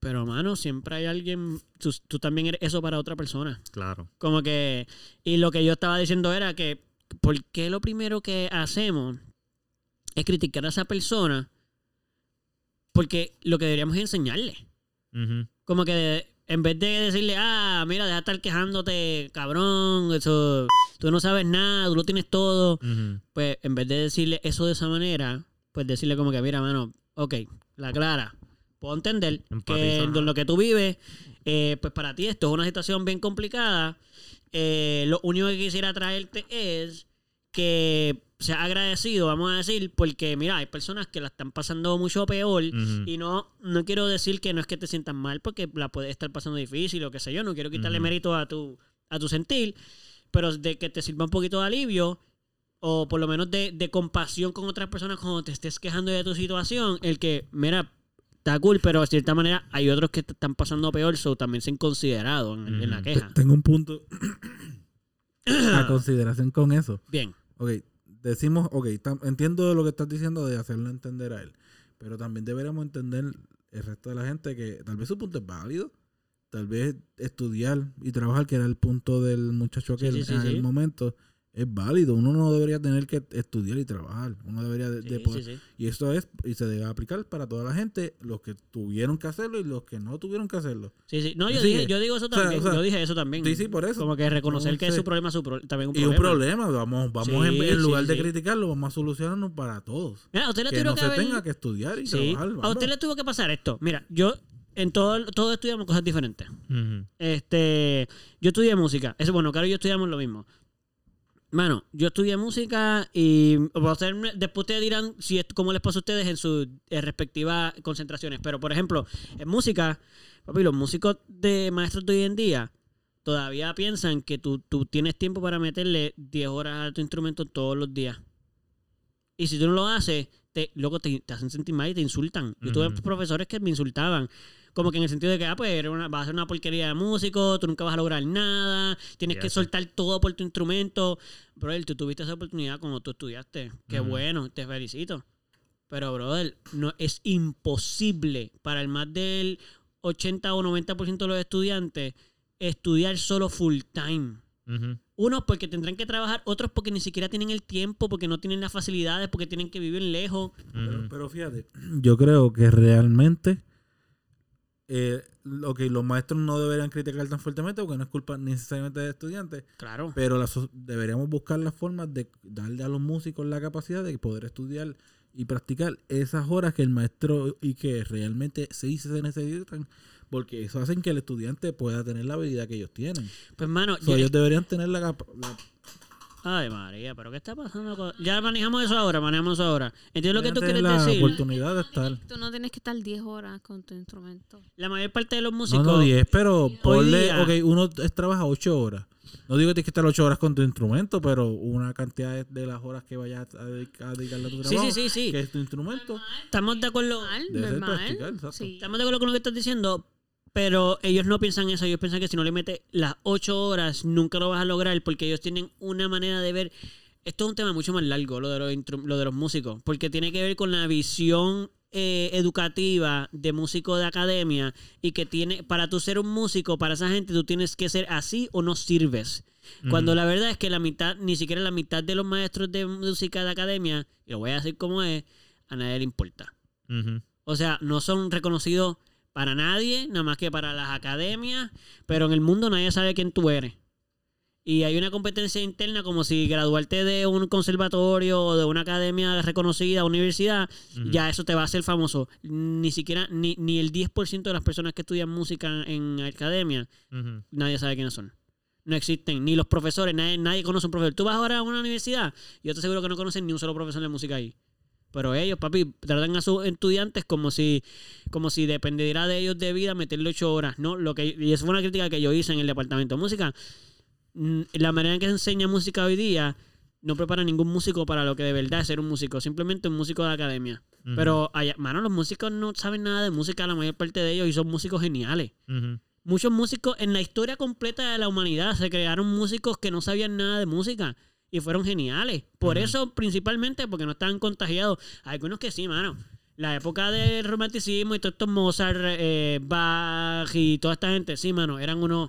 Pero, mano, siempre hay alguien, tú, tú también eres eso para otra persona. Claro. Como que, y lo que yo estaba diciendo era que, ¿por qué lo primero que hacemos es criticar a esa persona? Porque lo que deberíamos es enseñarle. Como que en vez de decirle, ah, mira, deja de estar quejándote, cabrón, eso, tú no sabes nada, tú lo tienes todo. Pues en vez de decirle eso de esa manera, pues decirle como que, mira, mano, ok, la clara, puedo entender que en lo que tú vives, eh, pues para ti esto es una situación bien complicada. Eh, lo único que quisiera traerte es que sea agradecido, vamos a decir, porque mira, hay personas que la están pasando mucho peor y no, no quiero decir que no es que te sientas mal porque la puedes estar pasando difícil o qué sé yo, no quiero quitarle mérito a tu, a tu sentir, pero de que te sirva un poquito de alivio o por lo menos de, de compasión con otras personas cuando te estés quejando de tu situación, el que, mira, está cool, pero de cierta manera hay otros que están pasando peor, so también sean considerados en, en la queja. Tengo un punto (coughs) a consideración con eso. Bien, Ok, decimos, ok, entiendo lo que estás diciendo de hacerlo entender a él, pero también deberíamos entender el resto de la gente que tal vez su punto es válido, tal vez estudiar y trabajar, que era el punto del muchacho Sí, que sí, sí, en sí. el momento, es válido. Uno no debería tener que estudiar y trabajar, uno debería de, poder- sí, sí. Y eso es, y se debe aplicar para toda la gente, los que tuvieron que hacerlo y los que no tuvieron que hacerlo. Sí, sí. No, yo, dije, yo digo eso o sea, también. o sea, yo dije eso también. Sí, sí, por eso. Como que reconocer que es su problema su pro- también un Y problema. un problema, vamos, vamos en, Sí, en lugar sí, de sí. criticarlo, vamos a solucionarlo para todos. Mira, a usted le Que tuvieron no que se haber- tenga que estudiar y Sí. trabajar. A usted le tuvo que pasar esto. Mira, yo en todo todos estudiamos cosas diferentes. Este, yo estudié música. Eso bueno, claro, yo estudiamos lo mismo. Mano, yo estudié música y después ustedes dirán si es cómo les pasa a ustedes en sus eh, respectivas concentraciones. Pero, por ejemplo, en música, papi, los músicos de maestros de hoy en día todavía piensan que tú, tú tienes tiempo para meterle 10 horas a tu instrumento todos los días. Y si tú no lo haces, te, luego te, te hacen sentir mal y te insultan. Yo tuve profesores que me insultaban. Como que en el sentido de que, ah, pues eres una, vas a ser una porquería de músico, tú nunca vas a lograr nada, tienes que soltar todo por tu instrumento. Brother, tú tuviste esa oportunidad cuando tú estudiaste. Qué bueno, te felicito. Pero, brother, no, es imposible para el más del 80 o 90% de los estudiantes estudiar solo full time. Unos porque tendrán que trabajar, otros porque ni siquiera tienen el tiempo, porque no tienen las facilidades, porque tienen que vivir lejos. Pero, pero fíjate, yo creo que realmente eh, ok, los maestros no deberían criticar tan fuertemente porque no es culpa necesariamente del estudiante, Claro. pero la so- deberíamos buscar las formas de darle a los músicos la capacidad de poder estudiar y practicar esas horas que el maestro y que realmente sí se necesitan, porque eso hacen que el estudiante pueda tener la habilidad que ellos tienen. Pues, mano, So, ellos deberían tener la, la- Ay, María, pero ¿qué está pasando? con- Ya manejamos eso ahora, manejamos eso ahora. Entiendo lo que tú quieres la decir. oportunidad de estar. Tú no tienes que estar 10 horas con tu instrumento. La mayor parte de los No, músicos... no 10, pero ponle, día- ok, uno es- trabaja 8 horas. No digo que tienes que estar 8 horas con tu instrumento, pero una cantidad de, de las horas que vayas a, dedicar, a dedicarle a tu Sí, trabajo, sí, sí, sí. que es tu instrumento, Estamos de acuerdo. Normal, normal. Sí. Estamos de acuerdo con lo que estás diciendo, pero ellos no piensan eso. Ellos piensan que si no le metes las ocho horas, nunca lo vas a lograr porque ellos tienen una manera de ver. Esto es un tema mucho más largo, lo de los, lo de los músicos, porque tiene que ver con la visión eh, educativa de músico de academia y que tiene, para tú ser un músico, para esa gente, tú tienes que ser así o no sirves. Cuando la verdad es que la mitad, ni siquiera la mitad de los maestros de música de academia, y lo voy a decir como es, a nadie le importa. O sea, no son reconocidos para nadie, nada más que para las academias, pero en el mundo nadie sabe quién tú eres. Y hay una competencia interna como si graduarte de un conservatorio o de una academia reconocida, universidad, ya eso te va a hacer famoso. Ni siquiera, ni, ni el 10% de las personas que estudian música en academia, nadie sabe quiénes son. No existen, ni los profesores, nadie, nadie conoce un profesor. Tú vas ahora a una universidad y yo te aseguro que no conocen ni un solo profesor de música ahí. Pero ellos, papi, tratan a sus estudiantes como si, como si dependiera de ellos de vida meterle ocho horas. No, lo que, y eso fue una crítica que yo hice en el departamento de música. Mm, La manera en que se enseña música hoy día no prepara ningún músico para lo que de verdad es ser un músico, simplemente un músico de academia. Pero, allá, mano, los músicos no saben nada de música, la mayor parte de ellos, y son músicos geniales. Muchos músicos en la historia completa de la humanidad se crearon músicos que no sabían nada de música y fueron geniales. Por eso, principalmente, porque no estaban contagiados. Hay algunos que sí, mano. La época del romanticismo y todos estos Mozart, eh, Bach y toda esta gente, sí, mano, eran unos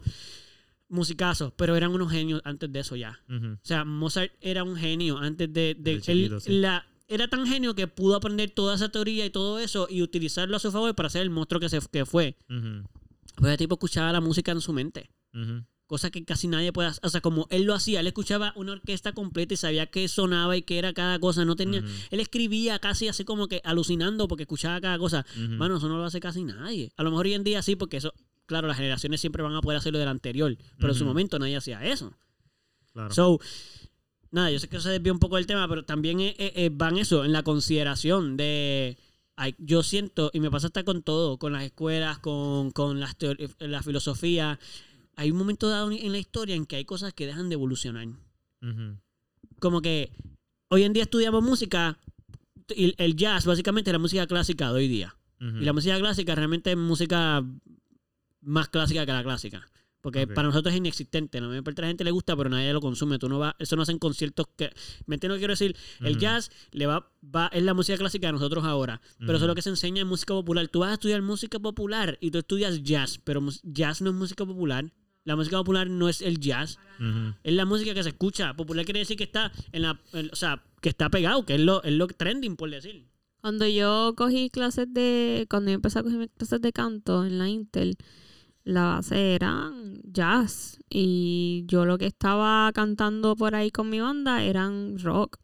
musicazos, pero eran unos genios antes de eso ya. O sea, Mozart era un genio antes de... de- él- chiquito, sí. la, era tan genio que pudo aprender toda esa teoría y todo eso y utilizarlo a su favor para ser el monstruo que, se, que fue. Ujú. Pues el tipo escuchaba la música en su mente. Ujú. Cosa que casi nadie puede hacer. O sea, como él lo hacía, él escuchaba una orquesta completa y sabía qué sonaba y qué era cada cosa. No tenía. Él escribía casi así como que alucinando porque escuchaba cada cosa. Bueno, eso no lo hace casi nadie. A lo mejor hoy en día sí, porque eso, claro, las generaciones siempre van a poder hacerlo del anterior. Pero en su momento nadie hacía eso. Claro. So, nada, yo sé que eso se desvió un poco del tema, pero también eh, eh, eh, van eso, en la consideración de. ay, yo siento, y me pasa hasta con todo, con las escuelas, con, con las la filosofía. Hay un momento dado en la historia en que hay cosas que dejan de evolucionar. Como que hoy en día estudiamos música, y el jazz básicamente es la música clásica de hoy día. Y la música clásica realmente es música más clásica que la clásica. Porque para nosotros es inexistente. La mayor parte de la gente le gusta, pero nadie lo consume. Tú no vas, eso no hacen conciertos que. ¿Me entiendes lo que quiero decir? El jazz le va, va, es la música clásica de nosotros ahora. Pero eso es lo que se enseña en música popular. Tú vas a estudiar música popular y tú estudias jazz, pero jazz no es música popular. La música popular no es el jazz. Es la música que se escucha. Popular quiere decir que está en la. en- o sea, que está pegado, que es lo, es lo trending, por decir. Cuando yo cogí clases de. Cuando yo empecé a coger mis clases de canto en la Intel, la base era jazz. Y yo lo que estaba cantando por ahí con mi banda eran rock.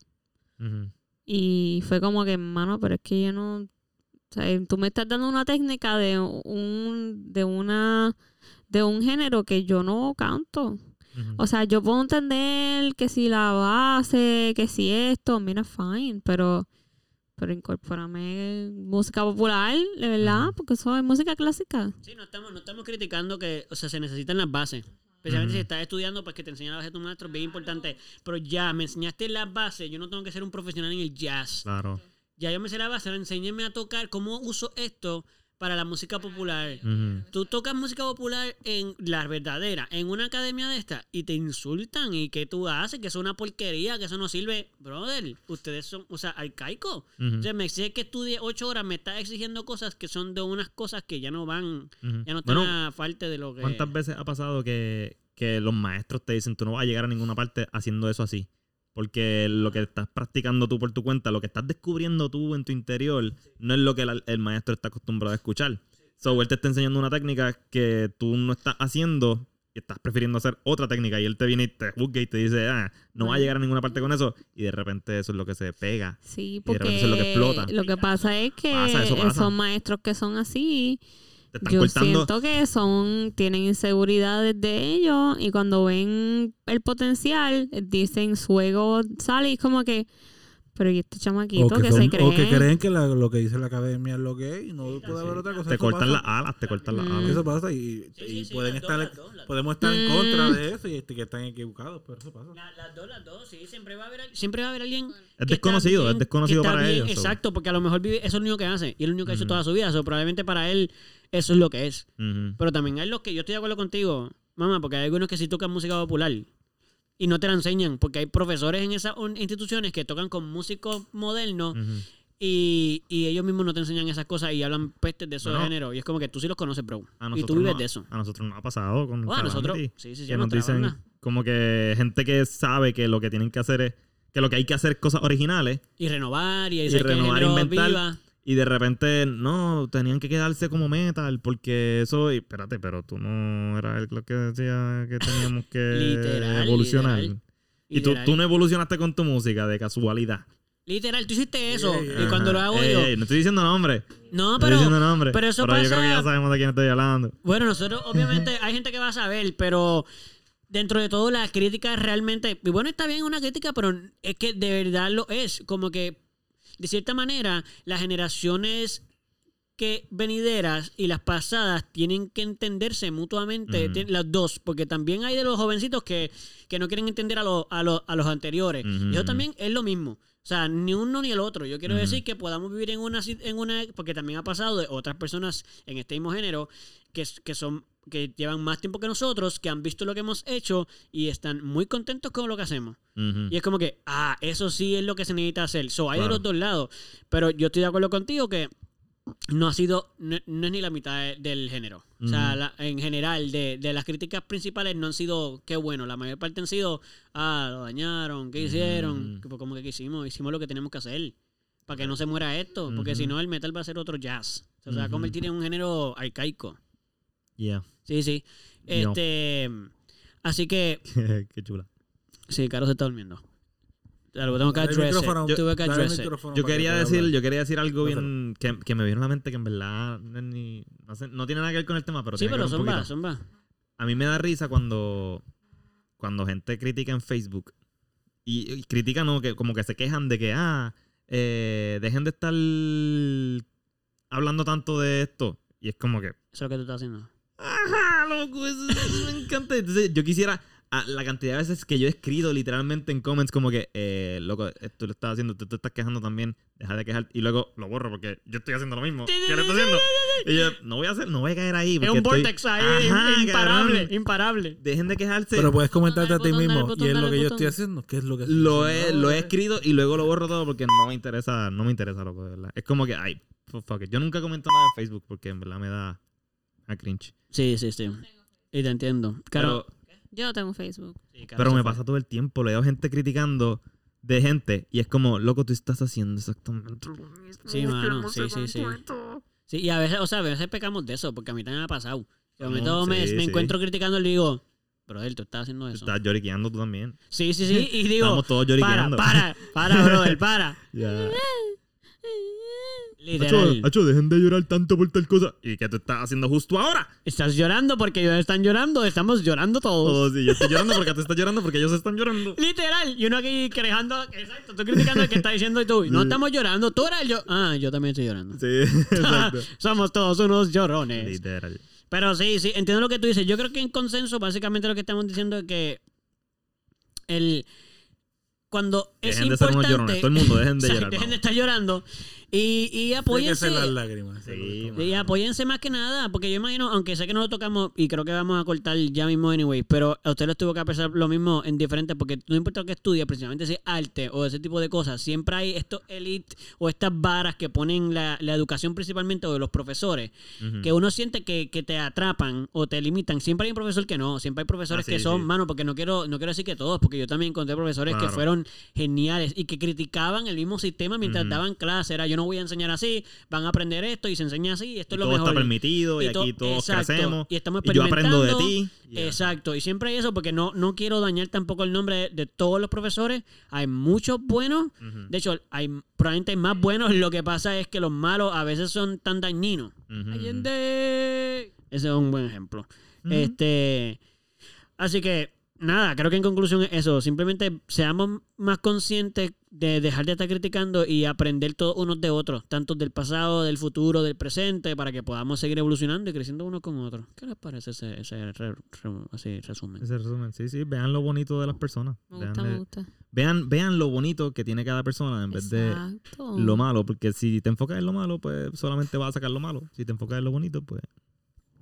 Y fue como que, mano, pero es que yo no. O sea, tú me estás dando una técnica de un. de una. De un género que yo no canto. O sea, yo puedo entender que si la base, que si esto, mira, fine, pero, pero incorpórame música popular, de verdad, porque eso es música clásica. Sí, no estamos, no estamos criticando que, o sea, se necesitan las bases. Especialmente si Ujú. estás estudiando, pues que te enseñan las bases de tu maestro, es bien importante. Pero ya, me enseñaste las bases, yo no tengo que ser un profesional en el jazz. Claro. Ya yo me sé la base, ahora enséñame a tocar cómo uso esto para la música popular. Ujú. Tú tocas música popular en la verdadera, en una academia de esta, y te insultan, y que tú haces, que eso es una porquería, que eso no sirve. Brother, ustedes son, o sea, arcaicos. O sea, me exige que estudie ocho horas, me está exigiendo cosas que son de unas cosas que ya no van, ya no están Bueno, a falta de lo que... ¿Cuántas veces ha pasado que, que los maestros te dicen tú no vas a llegar a ninguna parte haciendo eso así? Porque lo que estás practicando tú por tu cuenta, lo que estás descubriendo tú en tu interior, no es lo que el, el maestro está acostumbrado a escuchar. So, él te está enseñando una técnica que tú no estás haciendo y estás prefiriendo hacer otra técnica. Y él te viene y te juzga y te dice, ah, no va a llegar a ninguna parte con eso. Y de repente eso es lo que se pega. Sí, Y de repente porque eso es lo que explota. lo que pasa es que Pasa, esos maestros que son así, Te están yo cortando. siento que son tienen inseguridades de ellos y cuando ven el potencial dicen su ego sale y es como que pero y este chamaquito que, que, son- se cree o que creen que la- lo que dice la academia es lo que es y no puede haber otra cosa. Te Eso cortan las alas, te cortan las Mm. alas. Eso pasa y, Sí, pueden estar, dos, dos. podemos estar en Mm. contra de eso y este, que están equivocados, pero eso pasa. La- las dos, las dos, sí, siempre va a haber, siempre va a haber alguien. Es desconocido, es desconocido para bien, ellos. Exacto, porque a lo mejor vive, eso es lo único que hace y es lo único que ha hecho toda su vida. So, probablemente para él eso es lo que es. Pero también hay los que yo estoy de acuerdo contigo, mamá, porque hay algunos que sí tocan música popular y no te la enseñan, porque hay profesores en esas instituciones que tocan con músicos modernos y, y ellos mismos no te enseñan esas cosas y hablan pestes de esos Bueno. géneros. Y es como que tú sí los conoces, bro. Y tú vives no- de eso. A nosotros nos ha pasado con a nosotros. Sí, sí, sí. que nos dicen como que gente que sabe que lo que tienen que hacer es que lo que hay que hacer es cosas originales Y renovar y, Y que renovar, género inventar. viva. Y de repente no tenían que quedarse como metal porque eso y espérate pero tú no eras el que decía que teníamos (laughs) que Literal, evolucionar literal. y tú, Literal. tú no evolucionaste con tu música de casualidad Literal, tú hiciste eso. Y cuando lo hago Ey, yo. ey, no estoy diciendo nombre No, no estoy pero. diciendo nombre pero eso yo creo que pasa- ya sabemos de quién estoy hablando Bueno, nosotros, (laughs) obviamente, hay gente que va a saber, pero dentro de todo, la crítica realmente. Y bueno, está bien una crítica, pero es que de verdad lo es. Como que, de cierta manera, las generaciones que venideras y las pasadas tienen que entenderse mutuamente, las dos, porque también hay de los jovencitos que, que no quieren entender a, los a, los- a los anteriores. Ujú, Y eso también es lo mismo. O sea, ni uno ni el otro. Yo quiero decir que podamos vivir en una, en una, porque también ha pasado de otras personas en este mismo género que, que son que llevan más tiempo que nosotros, que han visto lo que hemos hecho y están muy contentos con lo que hacemos. Y es como que, ah, eso sí es lo que se necesita hacer. So, hay de Claro. los dos lados. Pero yo estoy de acuerdo contigo que no ha sido, no, no es ni la mitad de- del género. O sea, la- en general, de, de las críticas principales no han sido, qué bueno, la mayor parte han sido, ah, lo dañaron, ¿qué hicieron? Que, pues, como que ¿qué hicimos, hicimos lo que tenemos que hacer. Para que no se muera esto, porque si no el metal va a ser otro jazz. O sea, se va a convertir en un género arcaico. Yeah. Sí, sí. No. Este, Así que, (laughs) Qué chula. sí, Caro se está durmiendo. Algo tengo que address Tuve que address Yo que quería decir, hablar. yo quería decir algo bien que, que me vino a la mente que en verdad no, ni- no, sé, no tiene nada que ver con el tema, pero Sí, tiene que pero ver un zumba, poquito. zumba. A mí me da risa cuando cuando gente critica en Facebook y, y critican ¿no? que como que se quejan de que ah eh, dejen de estar hablando tanto de esto y es como que Eso es lo que tú estás haciendo. Ajá, loco, eso, eso me encanta. Entonces, yo quisiera. ah, la cantidad de veces que yo he escrito literalmente en comments como que, eh, loco, esto lo estás haciendo, tú te estás quejando también, deja de quejar. Y luego lo borro porque yo estoy haciendo lo mismo. ¿Qué le estoy haciendo? Y yo, no voy a hacer, no voy a caer ahí. Es un estoy- vortex ahí, Ajá, imparable, cabrón. imparable. Dejen de quejarse. Pero puedes comentarte a ti botón, mismo. botón, Y es lo que yo estoy haciendo. ¿Qué es lo que estoy lo he, lo he escrito y luego lo borro todo porque no me interesa, no me interesa, loco, de verdad. Es como que, ay, fu- fuck it. Yo nunca comento nada en Facebook porque en verdad me da a cringe. Sí, sí, sí. Y te entiendo. Pero, Yo no tengo Facebook. sí, Pero me pasa todo el tiempo. Leo gente criticando de gente y es como, loco, tú estás haciendo exactamente lo mismo. Sí, mano, no sí, sí, sí. cuento". Sí, y a veces, o sea, a veces pecamos de eso, porque a mí también me ha pasado. Momento me, sí, me encuentro criticando y le digo, brother, tú estás haciendo Tú eso. Estás lloriqueando tú también. Sí, sí, sí. Y digo, Estamos todos para, lloriqueando. para, para, brother, para. (laughs) Ya. (laughs) Literal. Acho, dejen de llorar tanto por tal cosa. ¿Y qué tú estás haciendo justo ahora? Estás llorando porque ellos están llorando, estamos llorando todos. Oh, sí, yo estoy llorando porque tú estás llorando porque ellos están llorando. (laughs) Literal, y uno aquí quejando, exacto, tú criticando al que está diciendo y tú, no estamos llorando, tú eres yo. Ah, yo también estoy llorando. Sí, (laughs) exacto. (laughs) Somos todos unos llorones. Literal. Pero sí, sí, entiendo lo que tú dices. Yo creo que en consenso, básicamente lo que estamos diciendo es que el cuando es Dejen de ser unos importante, llorones. Todo el mundo, dejen de (laughs) Exacto, llorar. dejen de vamos. estar llorando y, y apóyense. Las lágrimas. Sí, Y apóyense más que nada, porque yo imagino, aunque sé que no lo tocamos y creo que vamos a cortar ya mismo anyway, pero a usted les tuvo que pensar lo mismo en diferentes, porque no importa lo que estudie, principalmente si es arte o ese tipo de cosas, siempre hay estos elite o estas varas que ponen la, la educación principalmente o de los profesores, que uno siente que, que te atrapan o te limitan. Siempre hay un profesor que no, siempre hay profesores Ah, sí, que son, sí. mano, porque no quiero, no quiero decir que todos, porque yo también encontré profesores que fueron geniales y que criticaban el mismo sistema mientras daban clase. Era yo no voy a enseñar así, van a aprender esto y se enseña así, esto Y es lo todo mejor. está permitido y, Y aquí todos exacto, crecemos. y estamos yo aprendo de experimentando. ti. Yeah. Exacto, y siempre hay eso porque no, no quiero dañar tampoco el nombre de, de todos los profesores. Hay muchos buenos, de hecho, hay probablemente hay más buenos. Lo que pasa es que los malos a veces son tan dañinos. Allende. Ese es un buen ejemplo. Este. Así que, nada, creo que en conclusión es eso. Simplemente seamos más conscientes de dejar de estar criticando y aprender todos unos de otros, tanto del pasado, del futuro, del presente, para que podamos seguir evolucionando y creciendo unos con otros. ¿Qué les parece ese, ese re- re- así, resumen? Ese resumen. Sí, sí, vean lo bonito de las personas. Me gusta, Veanle- me gusta. vean, vean lo bonito que tiene cada persona en vez de lo malo, porque si te enfocas en lo malo, pues solamente vas a sacar lo malo. Si te enfocas en lo bonito, pues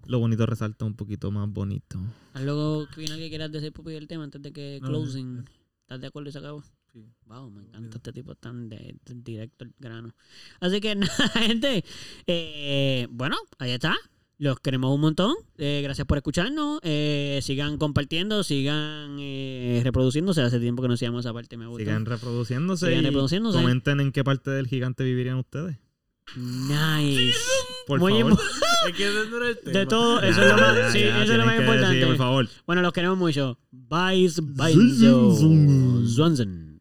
lo bonito resalta un poquito más bonito. ¿Algo final que quieras decir, Pupi, del tema antes de que No, closing? ¿Estás de acuerdo y se acabó? Sí. Wow, me encanta este tipo tan de, de- directo al grano. Así que (laughs) nada, gente. eh, bueno, ahí está. Los queremos un montón. Eh, gracias por escucharnos. Eh, sigan compartiendo, sigan eh, reproduciéndose. Hace tiempo que no hacíamos esa parte, me gusta. Sigan reproduciéndose Sigan y reproduciéndose. comenten en qué parte del gigante vivirían ustedes. Nice. Por Muy favor. impo- (laughs) Es que ese no era el de todo, eso es lo más, Ya, sí, ya, eso es lo tienen más que decir, importante. por favor. Bueno, los queremos mucho. Bye, bye. Zwanzen.